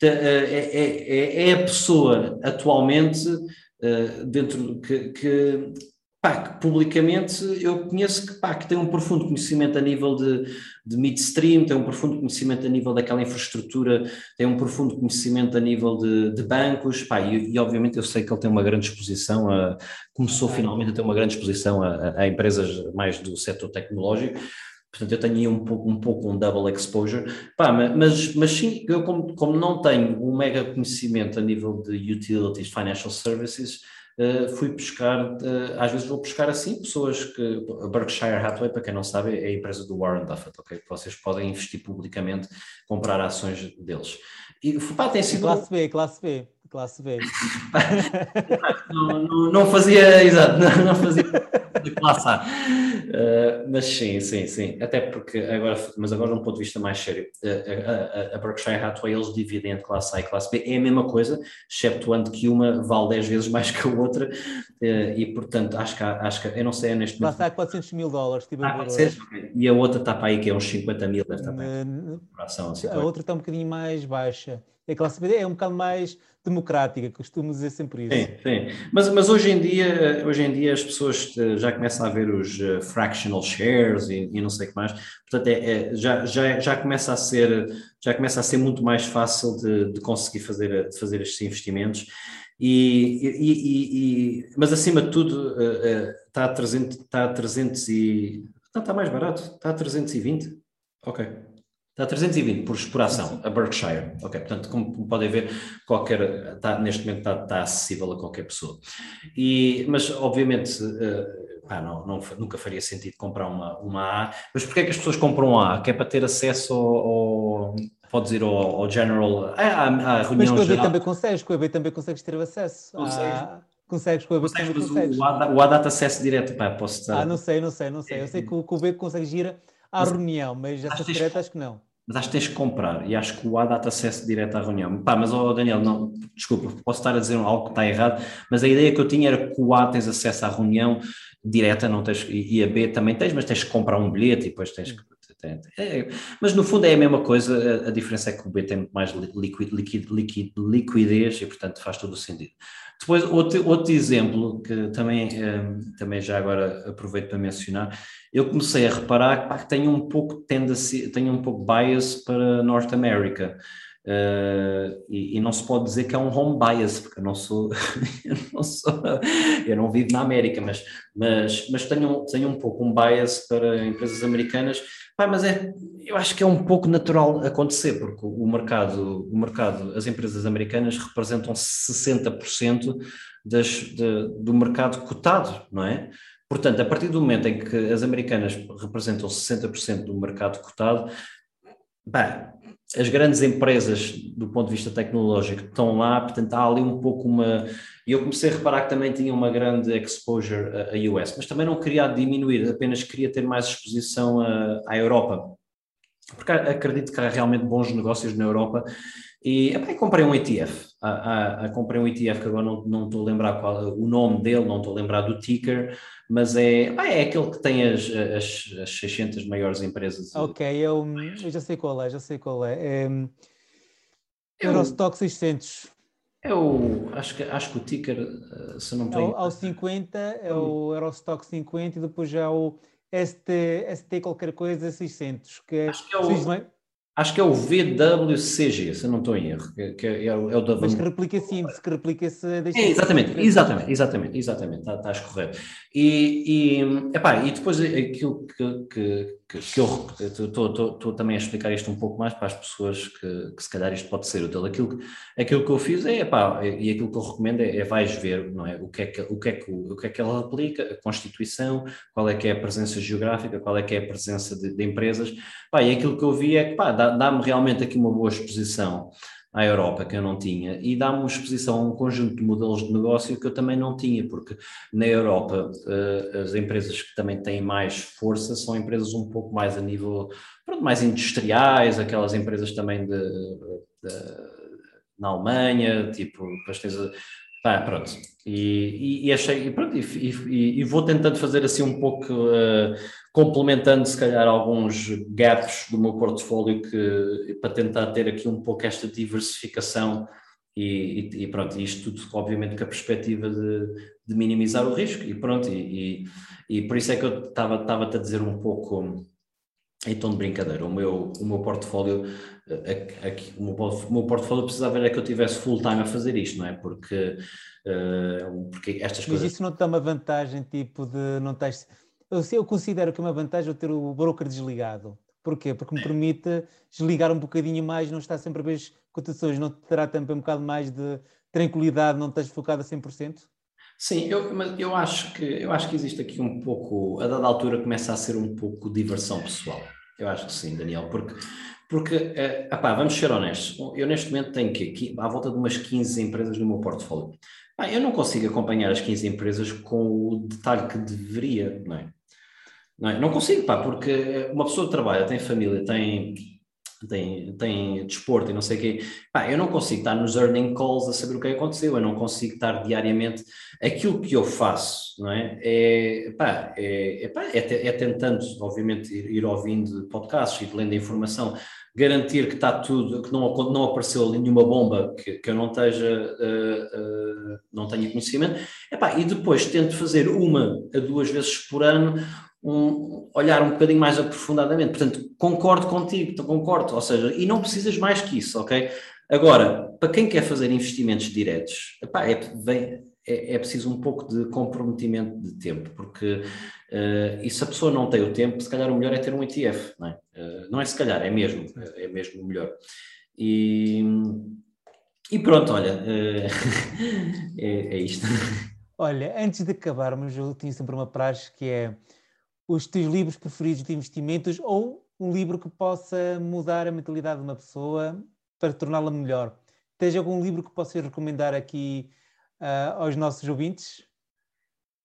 é, é, é, é a pessoa atualmente uh, dentro que, que publicamente eu conheço que tem um profundo conhecimento a nível de, de midstream, tem um profundo conhecimento a nível daquela infraestrutura, tem um profundo conhecimento a nível de, de bancos, pá, e, e, obviamente eu sei que ele tem uma grande exposição, a, começou finalmente a ter uma grande exposição a, a empresas mais do setor tecnológico, Portanto, eu tenho aí um pouco um, pouco um double exposure. Pá, mas, mas sim, eu como, como não tenho um mega conhecimento a nível de utilities, financial services, uh, fui pescar, uh, às vezes vou pescar assim, pessoas que, a Berkshire Hathaway, para quem não sabe, é a empresa do Warren Buffett, ok? Vocês podem investir publicamente, comprar ações deles. E, pá, tem sido... Classe B, classe B, classe B. não, não, não, fazia, exato, não, não fazia de classe A. Uh, mas sim, sim, sim. Até porque agora, mas agora de um ponto de vista mais sério, uh, a, a, Berkshire Hathaway eles dividem entre classe A e classe B, é a mesma coisa, exceptuando que uma vale 10 vezes mais que a outra, uh, e portanto acho que, acho que, eu não sei, é neste momento. Classe A 400 mil dólares, tipo ah, okay. E a outra está para aí que é uns 50 mil, deve estar para aí. Assim, a outra está um bocadinho mais baixa. A classe B é um bocado mais democrática, costumo dizer sempre isso. Sim, sim. Mas, mas hoje, em dia, hoje em dia as pessoas eh, já começam a ver os uh, fractional shares e, e, não sei o que mais, portanto é, é, já, já, já, começa a ser, já começa a ser muito mais fácil de, de conseguir fazer, de fazer estes investimentos. E, e, e, mas acima de tudo está, a 300, está a 300 e... Não, está mais barato, está a 320. Ok. Está a 320 por exploração, a Berkshire. Ok, portanto, como podem ver, qualquer, está, neste momento está, está, acessível a qualquer pessoa. E, mas, obviamente, uh, pá, não, não, nunca faria sentido comprar uma, uma A. Mas porquê é que as pessoas compram a A? Que é para ter acesso ao, ao pode ir ao, ao General, à, à reunião Mas com a B também consegues, com a B também consegues ter acesso. Consegues. À... Consegues com a B também consegues. O, o, A dá acesso direto, pá, posso estar... Ah, não sei, não sei, não sei. Eu sei que com o B consegues ir à mas, reunião, mas essa direta acho que não. Mas acho que tens que comprar e acho que o A dá-te acesso direto à reunião. Pá, mas oh, Daniel, não, desculpa, posso estar a dizer algo que está errado, mas a ideia que eu tinha era que o A tens acesso à reunião direta, não tens, e a B também tens, mas tens que comprar um bilhete e depois tens que. É, mas no fundo é a mesma coisa, a, a, diferença é que o B tem muito mais liquid, liquid, liquid, liquidez e portanto faz todo o sentido. Depois, outro, outro exemplo que também, um, também já agora aproveito para mencionar, eu comecei a reparar que tenho um pouco tendência, tenho um pouco bias para North America. Uh, e, e, não se pode dizer que é um home bias, porque eu não sou, eu não, sou, eu não vivo na América, mas, mas, mas tenho, tenho um pouco um bias para empresas americanas, Pá, mas é, eu acho que é um pouco natural acontecer, porque o mercado, o mercado as empresas americanas representam 60% das, de, do mercado cotado, não é? Portanto, a partir do momento em que as americanas representam 60% do mercado cotado, pá, as grandes empresas, do ponto de vista tecnológico, estão lá, portanto, há ali um pouco uma. E eu comecei a reparar que também tinha uma grande exposure a, US, mas também não queria diminuir, apenas queria ter mais exposição à Europa. Porque acredito que há realmente bons negócios na Europa e epá, comprei um ETF. Ah, ah, ah, comprei um ETF que agora não, não estou a lembrar qual, o nome dele, não estou a lembrar do ticker, mas é, epá, é aquele que tem as, as, as 600 maiores empresas. Ok, eu, eu já sei qual é, já sei qual é. é Eurostock 600. É o, acho que, acho que o ticker, se não estou... Ao, ao 50 é o Eurostock 50 e depois já o ST, ST qualquer coisa 600, que é... Acho que é o... Acho que é o VWCG, se eu não estou em erro, que é, é, o, é o da... Mas que replica índice, que replica esse... É, exatamente, exatamente, exatamente, exatamente, tá, estás correto. E, e, epá, e depois aquilo que, que, que, que eu estou também a explicar isto um pouco mais para as pessoas que, que se calhar isto pode ser útil. Aquilo, aquilo que eu fiz é, epá, e aquilo que eu recomendo é, é vais ver não é, o, que é que, o, que é que, o que é que ela aplica, a Constituição, qual é que é a presença geográfica, qual é que é a presença de, de empresas, pá, e aquilo que eu vi é que pá, dá-me realmente aqui uma boa exposição à Europa que eu não tinha. E dá-me uma exposição a um conjunto de modelos de negócio que eu também não tinha, porque na Europa uh, as empresas que também têm mais força são empresas um pouco mais a nível, pronto, mais industriais, aquelas empresas também de, de na Alemanha, tipo, depois tens Pá, pronto. E, e, e achei, e, pronto, e, e, vou tentando fazer assim um pouco, uh, complementando se calhar alguns gaps do meu portfólio que, para tentar ter aqui um pouco esta diversificação e, e, pronto, isto tudo obviamente com a perspectiva de, de minimizar o risco e pronto, e, e, por isso é que eu estava-te a dizer um pouco tom de brincadeira, o meu, o meu portfólio aqui, o, meu, o meu portfólio precisava era que eu tivesse full time a fazer isto, não é? Porque, uh, porque estas coisas. Mas isso não te dá uma vantagem, tipo de não tens. Eu, eu considero que é uma vantagem eu ter o broker desligado. Porquê? Porque me permite desligar um bocadinho mais, não estar sempre a ver as cotações, não te terá também um bocado mais de tranquilidade, não estás focado a 100%? Sim, eu, mas eu acho que eu acho que existe aqui um pouco, a dada altura começa a ser um pouco diversão pessoal. Eu acho que sim, Daniel, porque porque, uh, apá, vamos ser honestos, eu neste momento tenho que aqui, à volta de umas 15 empresas no meu portfólio. Ah, eu não consigo acompanhar as 15 empresas com o detalhe que deveria, não é? Não, é? não consigo, pá, porque uma pessoa trabalha, tem família, tem, tem, tem desporto e não sei o quê, pá, eu não consigo estar nos earning calls a saber o que aconteceu, eu não consigo estar diariamente. Aquilo que eu faço, não é? É, pá, é, é, pá, é, é tentando, obviamente, ir, ir ouvindo podcasts e lendo informação, garantir que está tudo, que não, não apareceu ali nenhuma bomba que, que eu não esteja, uh, uh, não tenha conhecimento, e depois tento fazer uma a duas vezes por ano um, olhar um bocadinho mais aprofundadamente. Portanto, concordo contigo, concordo, ou seja, e não precisas mais que isso, ok? Agora, para quem quer fazer investimentos diretos, epá, é, é, é, preciso um pouco de comprometimento de tempo, porque uh, e se a pessoa não tem o tempo, se calhar o melhor é ter um ETF, não é? Uh, não é se calhar, é mesmo, é mesmo o melhor. E, e pronto, olha, uh, é, é isto. Olha, antes de acabarmos, eu tinha sempre uma praxe que é os teus livros preferidos de investimentos ou um livro que possa mudar a mentalidade de uma pessoa para torná-la melhor. Tens algum livro que possas recomendar aqui uh, aos nossos ouvintes?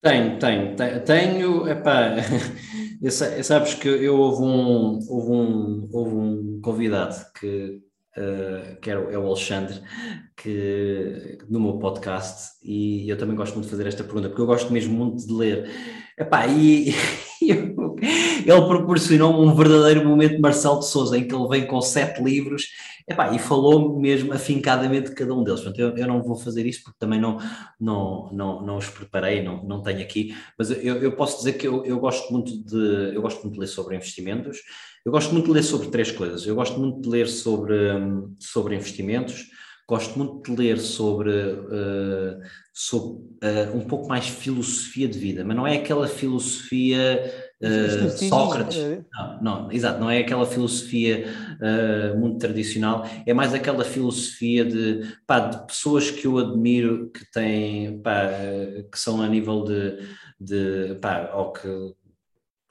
Tenho, tenho, tenho, epá, sabes que eu houve um, houve um, houve um convidado que, uh, que era, é o Alexandre, que, no meu podcast, e eu também gosto muito de fazer esta pergunta, porque eu gosto mesmo muito de ler. Epá, e, ele proporcionou-me um verdadeiro momento de Marcelo de Souza, em que ele vem com sete livros epá, e falou mesmo afincadamente de cada um deles. Portanto, eu, eu, não vou fazer isso porque também não, não, não, não os preparei, não, não tenho aqui, mas eu, eu posso dizer que eu, eu, gosto muito de, eu gosto muito de ler sobre investimentos, eu gosto muito de ler sobre três coisas. Eu gosto muito de ler sobre, sobre investimentos, gosto muito de ler sobre, uh, sobre uh, um pouco mais filosofia de vida, mas não é aquela filosofia uh, Sócrates. Não, não, exato, não é aquela filosofia muito tradicional, é mais aquela filosofia de, pá, de pessoas que eu admiro que têm, pá, que são a nível de, de pá, ou que,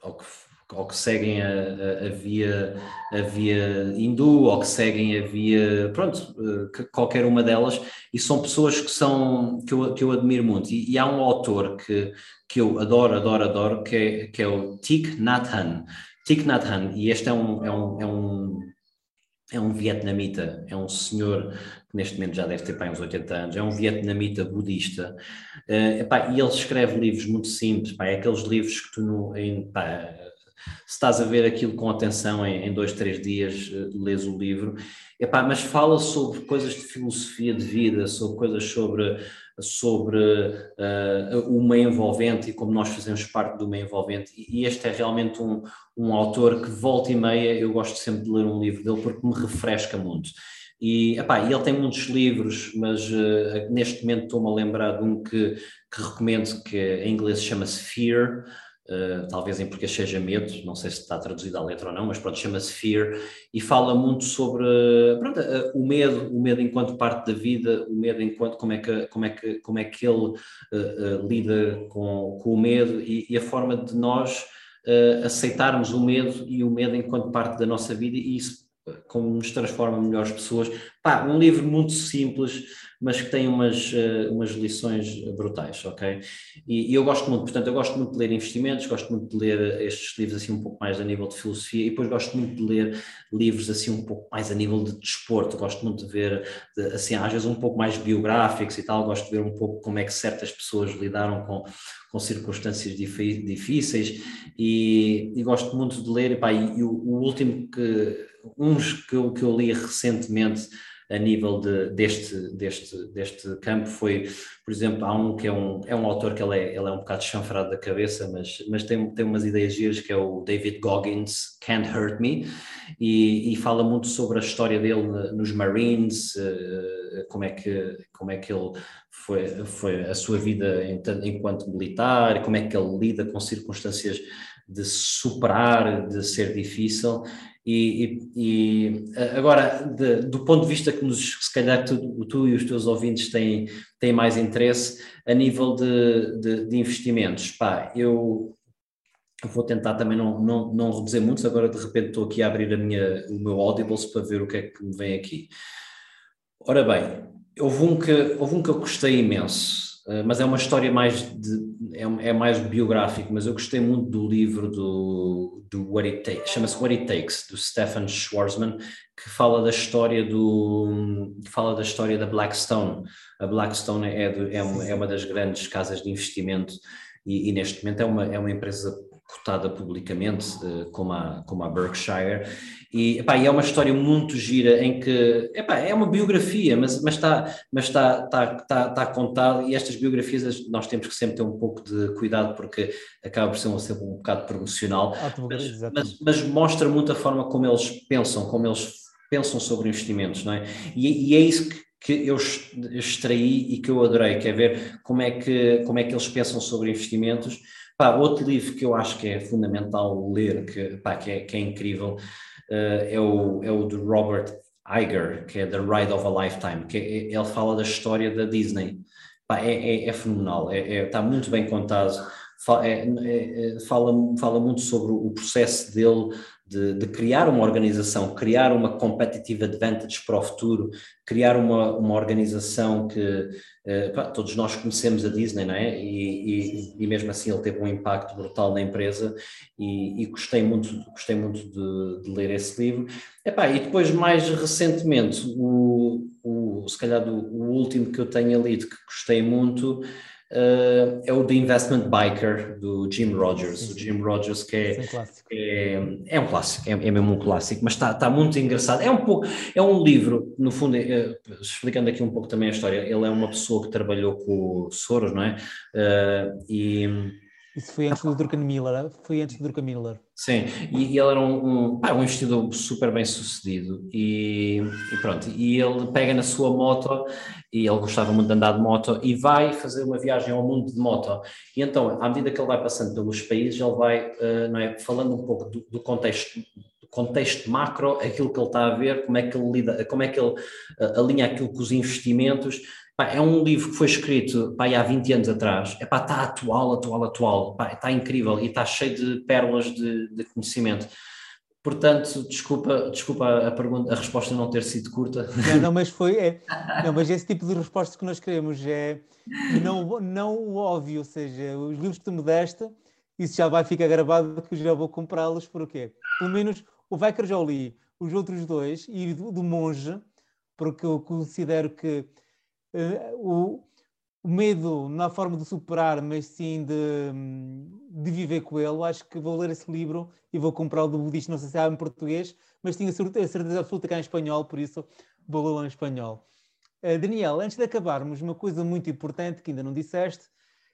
ou que ou que seguem a, a, a, via, a via hindu, ou que seguem a via, pronto, eh, qualquer uma delas, e são pessoas que, são, que, eu, que eu admiro muito. E, e há um autor que, que eu adoro, adoro, adoro, que é, que é o Thich Nhat Hanh. Thich Nhat Hanh, e este é um, é um, é um é um vietnamita, é um senhor que neste momento já deve ter pá, uns 80 anos, é um vietnamita budista, uh, epá, e ele escreve livros muito simples, pá, é aqueles livros que tu, no, em, pá, se estás a ver aquilo com atenção em, em dois, três dias, uh, lês o livro, Epá, mas fala sobre coisas de filosofia de vida, sobre coisas sobre, sobre uh, o meio envolvente e como nós fazemos parte do meio envolvente. E este é realmente um, um autor que volta e meia, eu gosto sempre de ler um livro dele porque me refresca muito. E epá, ele tem muitos livros, mas uh, neste momento estou-me a lembrar de um que, que recomendo, que em inglês chama-se Fear, Uh, talvez em português seja medo, não sei se está traduzido à letra ou não, mas pronto, chama-se Fear e fala muito sobre pronto, uh, o medo, o medo enquanto parte da vida, o medo enquanto como é que, como é que, como é que ele uh, lida com, com o medo e, e a forma de nós aceitarmos o medo e o medo enquanto parte da nossa vida e isso como nos transforma melhores pessoas. Pá, um livro muito simples, mas que tem umas, uh, umas lições brutais, ok? E, e, eu gosto muito, portanto, eu gosto muito de ler investimentos, gosto muito de ler estes livros assim um pouco mais a nível de filosofia e depois gosto muito de ler livros assim um pouco mais a nível de desporto, gosto muito de ver, de, assim, às vezes um pouco mais biográficos e tal, gosto de ver um pouco como é que certas pessoas lidaram com, com circunstâncias difíceis e, e gosto muito de ler, pá, e, e o, o último que, uns que eu, que eu li recentemente a nível de, deste, deste, deste campo foi, por exemplo, há um que é um, é um autor que ele é, ele é um bocado chanfrado da cabeça, mas, mas tem, tem umas ideias giras que é o David Goggins, Can't Hurt Me, e, e fala muito sobre a história dele nos Marines, uh, como, é que, como é que ele foi, foi a sua vida enquanto militar, como é que ele lida com circunstâncias de superar, de ser difícil, E, e, e agora, de, do ponto de vista que nos, se calhar tu, tu, e os teus ouvintes têm, têm mais interesse, a nível de, de, de investimentos, pá, eu vou tentar também não, não, não reduzir muito, agora de repente estou aqui a abrir a minha, o meu Audibles para ver o que é que me vem aqui. Ora bem, houve um que, houve um que eu gostei imenso, eh, mas é uma história mais de, é, é, mais biográfico, mas eu gostei muito do livro do, do What It Takes, chama-se What It Takes, do Stefan Schwarzman, que fala da história do fala da história da Blackstone. A Blackstone é, do, é, uma, é uma das grandes casas de investimento e, e, neste momento é uma, é uma empresa cotada publicamente, uh, como, a, como a Berkshire, e, epá, e é uma história muito gira em que epá, é uma biografia, mas, mas, está, mas está, está, está, está contado, e estas biografias nós temos que sempre ter um pouco de cuidado porque acaba por ser um, sempre um bocado promocional, mas, mas, mas, mostra muito a forma como eles pensam, como eles pensam sobre investimentos, não é? E, e é isso que que eu extraí e que eu adorei, que é ver como é que, como é que eles pensam sobre investimentos, Pá, outro livro que eu acho que é fundamental ler, que, pá, que, é, que é incrível, uh, é, o, é o de Robert Iger, que é The Ride of a Lifetime, que é, ele fala da história da Disney. Pá, é, é, é fenomenal, é, é, está muito bem contado, fala, fala, fala muito sobre o processo dele de, de, criar uma organização, criar uma competitive advantage para o futuro, criar uma, uma organização que eh, pá, todos nós conhecemos a Disney, não é? E, e, e, mesmo assim ele teve um impacto brutal na empresa e, e gostei muito, gostei muito de, de ler esse livro. Epá, e depois, mais recentemente, o, o, se calhar do, o último que eu tenho lido que gostei muito uh, é o The Investment Biker, do Jim Rogers. Sim. O Jim Rogers, que é, é, é, é, um clássico, é, é, mesmo um clássico, mas está, está muito engraçado. É um, pouco, é um livro, no fundo, é, explicando aqui um pouco também a história, ele é uma pessoa que trabalhou com o Soros, não é? Uh, e isso foi antes do Druckenmiller, foi antes do Druckenmiller. Sim, e, e, ele era um, um, um investidor super bem sucedido e, e, pronto, e ele pega na sua moto e ele gostava muito de andar de moto e vai fazer uma viagem ao mundo de moto. E então, à medida que ele vai passando pelos países, ele vai, uh, não é, falando um pouco do, do contexto contexto macro, aquilo que ele está a ver, como é que ele lida, como é que ele uh, alinha aquilo com os investimentos, Pá, é um livro que foi escrito pá, há 20 anos atrás. É, está atual, atual, atual. Pá, está incrível e está cheio de pérolas de, de, conhecimento. Portanto, desculpa, desculpa a, pergunta, a resposta não ter sido curta. Não, não mas foi. É, não, mas esse tipo de resposta que nós queremos é não, não o óbvio, ou seja, os livros que tu me deste, isso já vai ficar gravado que eu já vou comprá-los, porquê? Pelo menos o Vicar já li, os outros dois, e do, do Monge, porque eu considero que o, o, medo na forma de superar, mas sim de, de viver com ele. Acho que vou ler esse livro e vou comprar o do budista, não sei se há em português, mas tinha a certeza absoluta que há em espanhol, por isso vou ler em espanhol. Uh, Daniel, antes de acabarmos, uma coisa muito importante que ainda não disseste,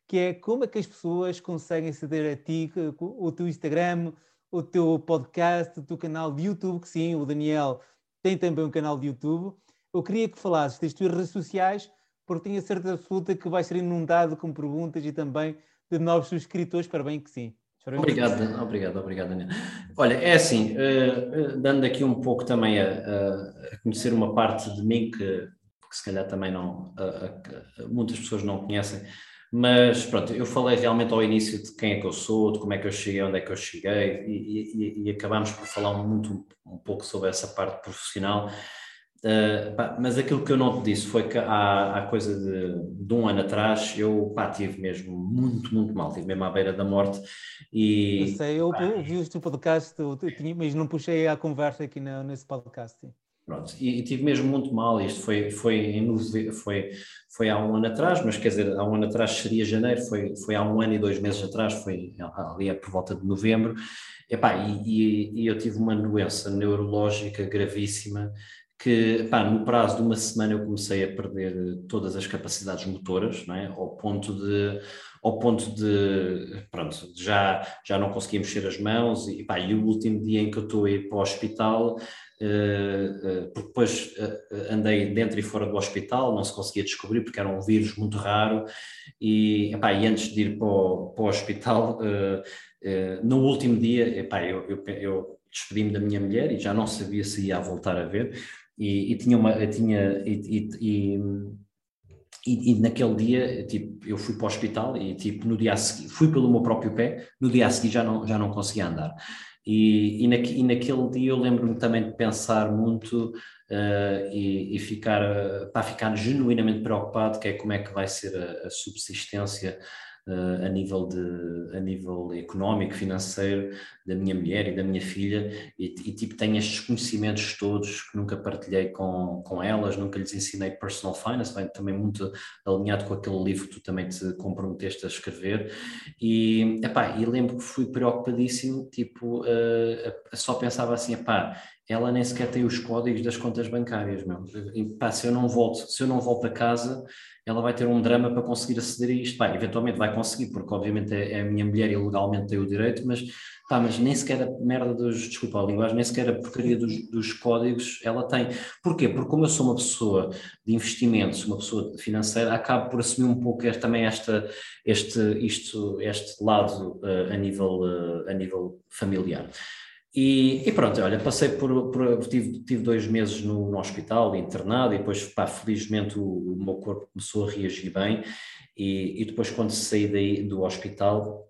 que é como é que as pessoas conseguem aceder a ti, o teu Instagram, o teu podcast, o teu canal de YouTube, que sim, o Daniel tem também um canal de YouTube. Eu queria que falasses das tuas redes sociais, porque tenho a certeza absoluta que vai ser inundado com perguntas e também de novos subscritores, para bem que sim. Obrigado, obrigado, obrigado, Daniel. Olha, é assim, uh, dando aqui um pouco também a, a, conhecer uma parte de mim que, que se calhar também não, uh, muitas pessoas não conhecem, mas pronto, eu falei realmente ao início de quem é que eu sou, de como é que eu cheguei, onde é que eu cheguei, e, e, e acabámos por falar muito um pouco sobre essa parte profissional. Uh, pá, mas aquilo que eu não te disse foi que há, há coisa de, de, um ano atrás eu pá, tive mesmo muito, muito mal, tive mesmo à beira da morte. E, eu sei, eu, eu vi o teu podcast, eu tinha, mas não puxei a conversa aqui na, nesse podcast. Pronto, e, e, tive mesmo muito mal. Isto foi, foi, em, foi, foi há um ano atrás, mas quer dizer, há um ano atrás seria janeiro, foi, foi há um ano e dois meses atrás, foi ali é por volta de novembro. Epá, e, e, e eu tive uma doença neurológica gravíssima que pá, no prazo de uma semana eu comecei a perder todas as capacidades motoras, não é? ao ponto de ao ponto de pronto, já, já não conseguia mexer as mãos e, pá, e o último dia em que eu estou a ir para o hospital, uh, uh, porque depois uh, andei dentro e fora do hospital, não se conseguia descobrir porque era um vírus muito raro e, e antes de ir para o, para o hospital, no último dia, eu, eu, eu despedi-me da minha mulher e já não sabia se ia voltar a ver. E, e tinha uma. Tinha, e, e, e, e, naquele dia, tipo, eu fui para o hospital e, tipo, no dia a seguir, fui pelo meu próprio pé, no dia a seguir já não, já não conseguia andar. E, e, na, e naquele dia eu lembro-me também de pensar muito uh, e, e, ficar, uh, para ficar genuinamente preocupado, que é como é que vai ser a, a subsistência uh, a, nível de, a nível económico, financeiro, da minha mulher e da minha filha, e, e, tipo tenho estes conhecimentos todos que nunca partilhei com, com elas, nunca lhes ensinei personal finance, bem, também muito alinhado com aquele livro que tu também te comprometeste a escrever, e, epá, e lembro que fui preocupadíssimo, tipo, uh, só pensava assim, epá, ela nem sequer tem os códigos das contas bancárias, meu. E, pá, se eu não volto, se eu não volto a casa, ela vai ter um drama para conseguir aceder a isto. Pá, eventualmente vai conseguir, porque obviamente é, é a minha mulher e legalmente tem o direito, mas, pá, mas nem sequer a merda dos, desculpa a linguagem, nem sequer a porcaria dos, dos códigos ela tem. Porquê? Porque como eu sou uma pessoa de investimentos, uma pessoa financeira, acabo por assumir um pouco também esta, este, isto, este lado uh, a, nível, uh, a nível familiar. E, e, pronto, olha, passei por, por tive, tive, dois meses no, no, hospital, internado, e depois, pá, felizmente o, o, meu corpo começou a reagir bem, e, e depois quando saí daí, do hospital,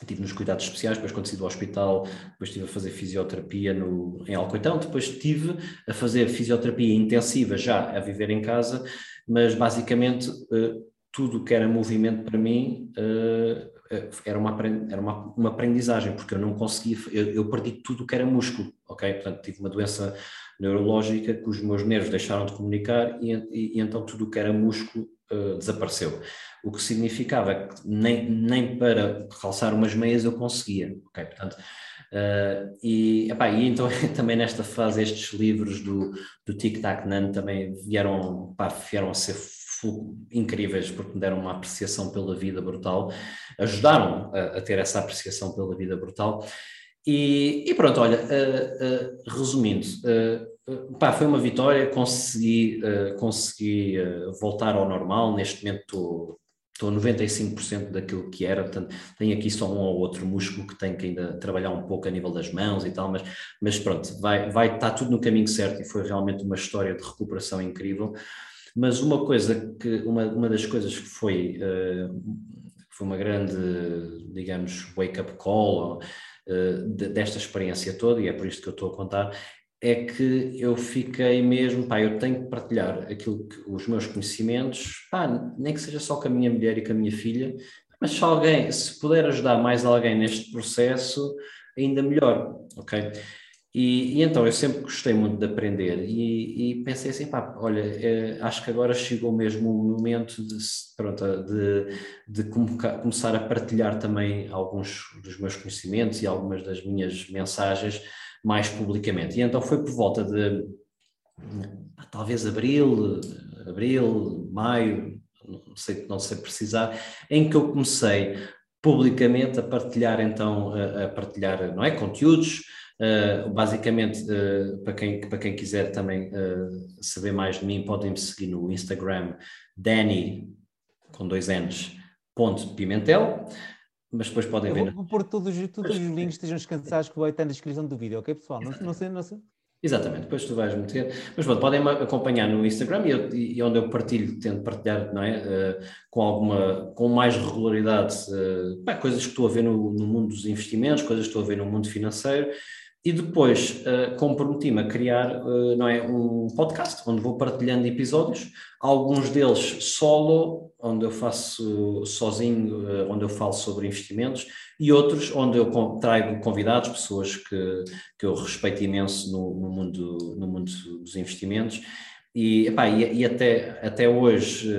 estive nos cuidados especiais, depois quando saí do hospital, depois estive a fazer fisioterapia no, em Alcoitão, depois estive a fazer fisioterapia intensiva já a viver em casa, mas basicamente uh, tudo que era movimento para mim uh, eh, era uma, era uma, uma aprendizagem, porque eu não conseguia, eu, eu perdi tudo o que era músculo, ok? Portanto, tive uma doença neurológica que os meus nervos deixaram de comunicar e, e, e então tudo o que era músculo uh, desapareceu. O que significava que nem, nem para calçar umas meias eu conseguia, ok? Portanto, uh, e, epá, e então também nesta fase estes livros do, do Tic Tac Nan também vieram, epá, vieram a ser incríveis porque me deram uma apreciação pela vida brutal, ajudaram a, a ter essa apreciação pela vida brutal. E, e pronto, olha, uh, uh, resumindo, uh, pá, foi uma vitória, consegui, consegui voltar ao normal, neste momento estou estou a 95% daquilo que era, portanto, tenho aqui só um ou outro músculo que tenho que ainda trabalhar um pouco a nível das mãos e tal, mas, mas pronto, vai, vai estar tudo no caminho certo e foi realmente uma história de recuperação incrível. Mas uma coisa que, uma, uma das coisas que foi, uh, foi uma grande, digamos, wake-up call uh, de, desta experiência toda, e é por isto que eu estou a contar, é que eu fiquei mesmo, pá, eu tenho que partilhar aquilo que, os meus conhecimentos, pá, nem que seja só com a minha mulher e com a minha filha, mas se alguém, se puder ajudar mais alguém neste processo, ainda melhor, ok? E, e, então eu sempre gostei muito de aprender e, e pensei assim, pá, olha, é, acho que agora chegou mesmo o momento de, pronto, de, de começar a partilhar também alguns dos meus conhecimentos e algumas das minhas mensagens mais publicamente. E então foi por volta de talvez abril, abril, maio, não sei, não sei precisar, em que eu comecei publicamente a partilhar então, a, a partilhar, não é, conteúdos, Uh, basicamente, uh, para, quem, para quem quiser também uh, saber mais de mim, podem me seguir no Instagram, Danny, com dois N's, ponto Pimentel, mas depois podem Eu ver. Vou, vou pôr todos, todos os links, estejam descansados que vai estar na descrição do vídeo, ok pessoal? Não, não sei, não sei. Exatamente, depois tu vais meter. Mas pronto, podem acompanhar no Instagram e, eu, e, onde eu partilho, tento partilhar não é? Uh, com alguma, com mais regularidade, uh, coisas que estou a ver no, no, mundo dos investimentos, coisas que estou a ver no mundo financeiro e depois uh, comprometi-me a criar não é, um podcast onde vou partilhando episódios, alguns deles solo, onde eu faço sozinho, uh, onde eu falo sobre investimentos, e outros onde eu trago convidados, pessoas que, que eu respeito imenso no, no mundo, no mundo dos investimentos. E, epá, e, e, até, até hoje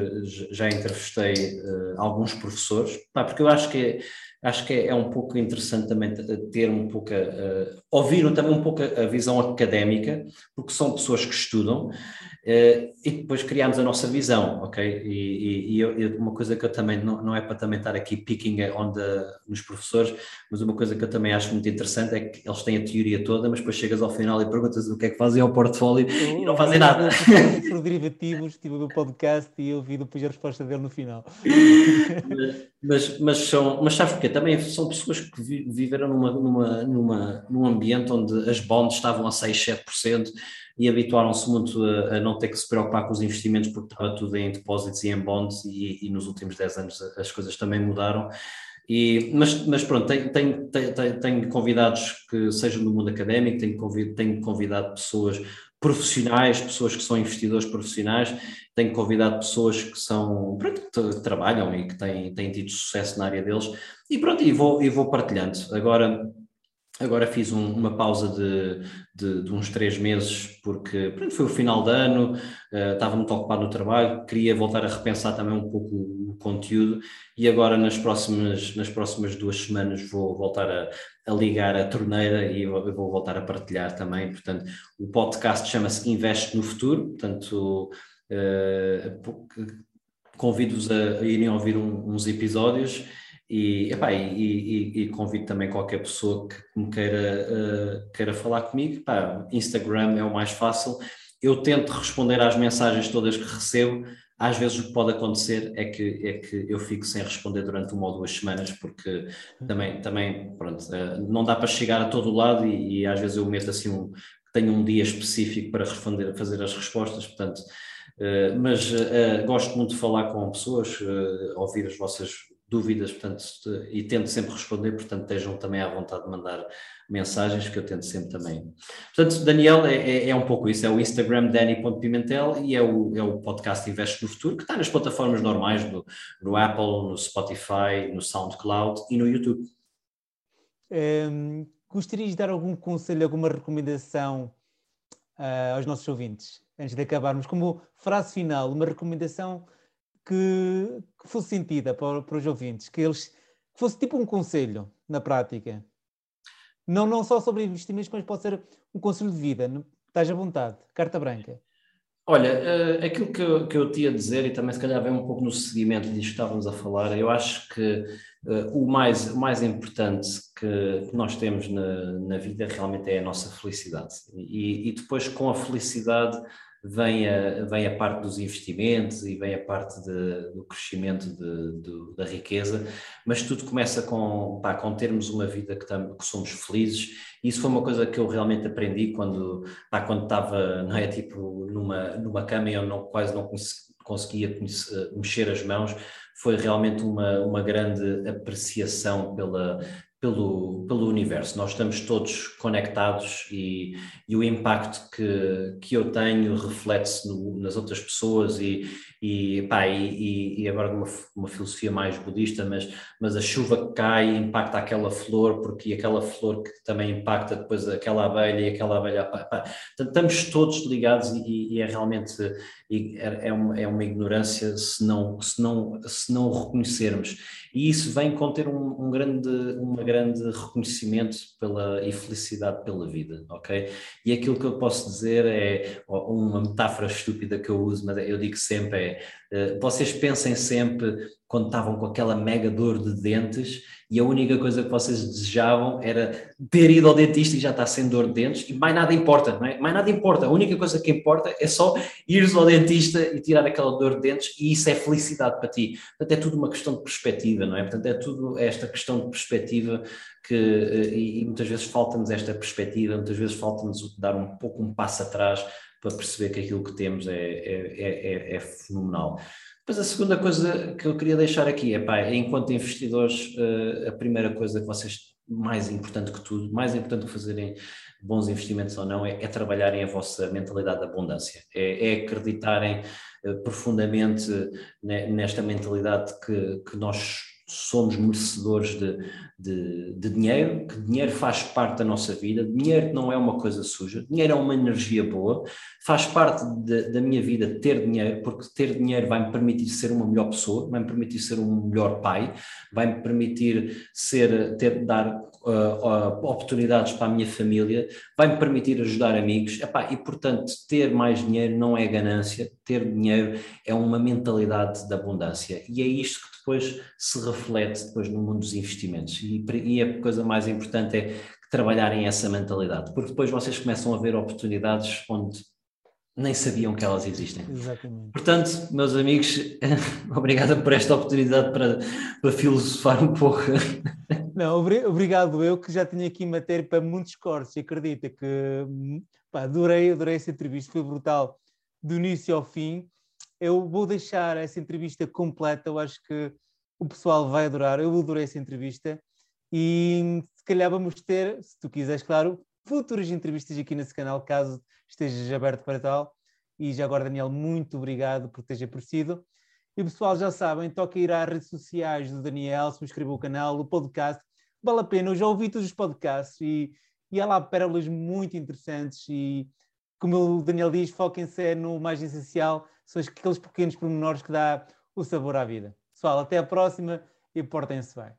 já entrevistei alguns professores, porque eu acho que acho que é, é, um pouco interessante também ter um pouco, uh, ouvir também um pouco a, visão académica, porque são pessoas que estudam, uh, e depois criamos a nossa visão, ok? E, e, e uma coisa que eu também, não, não é para também estar aqui picking on the, nos professores, mas uma coisa que eu também acho muito interessante é que eles têm a teoria toda, mas depois chegas ao final e perguntas o que é que fazem ao portfólio eu, e não fazem nada. Por derivativos, estive no podcast e eu vi depois a resposta dele no final. mas, mas, são, mas sabes porque Também são pessoas que viveram numa, numa, numa, num ambiente onde as bonds estavam a 6, 7% e habituaram-se muito a, a, não ter que se preocupar com os investimentos porque estava tudo em depósitos e em bonds e, e nos últimos 10 anos as coisas também mudaram. E, mas, mas pronto, tenho, tenho, tenho, tenho, convidados que sejam do mundo académico, tenho, convid, tenho convidado pessoas profissionais, pessoas que são investidores profissionais, tenho convidado pessoas que são, pronto, que trabalham e que têm, têm tido sucesso na área deles, e pronto, e vou, e vou partilhando. Agora, Agora fiz um, uma pausa de, de, de, uns três meses, porque pronto, foi o final de ano, uh, estava muito ocupado no trabalho, queria voltar a repensar também um pouco o, conteúdo e agora nas próximas, nas próximas duas semanas vou voltar a, a ligar a torneira e vou, vou voltar a partilhar também. Portanto, o podcast chama-se Investe no Futuro, portanto, uh, convido-vos a, a irem ouvir um, uns episódios e, epá, e, e, e, convido também qualquer pessoa que me queira, uh, queira falar comigo. Epá, Instagram é o mais fácil. Eu tento responder às mensagens todas que recebo. Às vezes o que pode acontecer é que, é que eu fico sem responder durante uma ou duas semanas, porque também, também pronto, uh, não dá para chegar a todo lado e, e, às vezes eu meto assim um, tenho um dia específico para responder, fazer as respostas, portanto, uh, mas uh, gosto muito de falar com pessoas, uh, ouvir as vossas dúvidas, portanto, e tento sempre responder, portanto, estejam também à vontade de mandar mensagens, que eu tento sempre também. Portanto, Daniel, é, é, é um pouco isso, é o Instagram Dani.pimentel e é o, é o podcast Investe no Futuro, que está nas plataformas normais, no, no Apple, no Spotify, no SoundCloud e no YouTube. Um, gostarias de dar algum conselho, alguma recomendação uh, aos nossos ouvintes, antes de acabarmos, como frase final, uma recomendação que, que fosse sentida para, para, os ouvintes, que eles fosse tipo um conselho na prática. Não, não só sobre investimentos, mas pode ser um conselho de vida. Estás à vontade, carta branca. Olha, uh, aquilo que eu, que eu te ia dizer, e também se calhar vem um pouco no seguimento disto que estávamos a falar, eu acho que uh, o, mais, o mais importante que nós temos na, na vida realmente é a nossa felicidade. E, e depois, com a felicidade, vem a, vem a parte dos investimentos e vem a parte de, do crescimento de, de, da riqueza, mas tudo começa com, pá, com termos uma vida que, tam, que somos felizes. Isso foi uma coisa que eu realmente aprendi quando, quando estava, não é, tipo, numa, numa cama e eu não, quase não conseguia mexer as mãos, foi realmente uma, uma grande apreciação pela, pelo, pelo universo. Nós estamos todos conectados e, e o impacto que, que eu tenho reflete-se nas outras pessoas e, e, pá, e, e agora uma, uma filosofia mais budista, mas, mas a chuva que cai impacta aquela flor, porque aquela flor que também impacta depois aquela abelha e aquela abelha. Pá, pá. estamos todos ligados e, e é realmente é, uma, é uma ignorância se não, se, não, se não o reconhecermos. E isso vem com ter um, um grande, uma grande reconhecimento pela, e felicidade pela vida, ok? E aquilo que eu posso dizer é uma metáfora estúpida que eu uso, mas eu digo sempre é, vocês pensem sempre quando estavam com aquela mega dor de dentes e a única coisa que vocês desejavam era ter ido ao dentista e já está sem dor de dentes e mais nada importa, não é? Mais nada importa, a única coisa que importa é só ires ao dentista e tirar aquela dor de dentes e isso é felicidade para ti. Portanto, é tudo uma questão de perspectiva, não é? Portanto, é tudo esta questão de perspectiva que, eh, e, e muitas vezes falta-nos esta perspectiva, muitas vezes falta-nos dar um pouco um passo atrás para perceber que aquilo que temos é, é, é, é, fenomenal. Mas a segunda coisa que eu queria deixar aqui é, pá, enquanto investidores, eh, a primeira coisa que vocês, mais importante que tudo, mais importante que fazerem bons investimentos ou não, é, é trabalharem a vossa mentalidade de abundância, é, é acreditarem eh, profundamente nesta mentalidade que, que nós somos merecedores de, de, de, dinheiro, que dinheiro faz parte da nossa vida, dinheiro não é uma coisa suja, dinheiro é uma energia boa, faz parte de, da minha vida ter dinheiro, porque ter dinheiro vai-me permitir ser uma melhor pessoa, vai-me permitir ser um melhor pai, vai-me permitir ser, ter, dar uh, oportunidades para a minha família, vai-me permitir ajudar amigos, Epá, e portanto ter mais dinheiro não é ganância, ter dinheiro é uma mentalidade de abundância, e é isto que depois se reflete depois no mundo dos investimentos. E, e a coisa mais importante é trabalharem essa mentalidade, porque depois vocês começam a ver oportunidades onde nem sabiam que elas existem. Exatamente. Portanto, meus amigos, obrigado por esta oportunidade para, para filosofar um pouco. Não, obrigado eu que já tinha aqui matéria para muitos cortes, acredita que pá, adorei, adorei essa entrevista, foi brutal do início ao fim. Eu vou deixar essa entrevista completa, eu acho que o pessoal vai adorar, eu adorei essa entrevista e se calhar vamos ter, se tu quiseres, claro, futuras entrevistas aqui nesse canal, caso estejas aberto para tal. E já agora, Daniel, muito obrigado por teres aparecido. E pessoal, já sabem, toca ir às redes sociais do Daniel, subscreva o canal, o podcast. Vale a pena, eu já ouvi todos os podcasts e, e há lá pérolas muito interessantes e, como o Daniel diz, foquem-se no mais essencial, são aqueles pequenos pormenores que dá o sabor à vida. Pessoal, até a próxima e portem-se bem.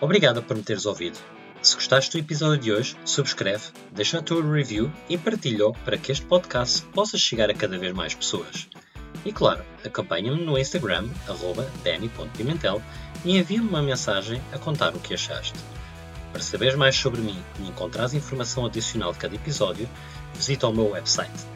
Obrigado por me teres ouvido. Se gostaste do episódio de hoje, subscreve, deixa a tua review e partilha para que este podcast possa chegar a cada vez mais pessoas. E claro, acompanha-me no Instagram, danny.pimentel, e envia-me uma mensagem a contar o que achaste. Para saberes mais sobre mim e encontrares informação adicional de cada episódio, visita o meu website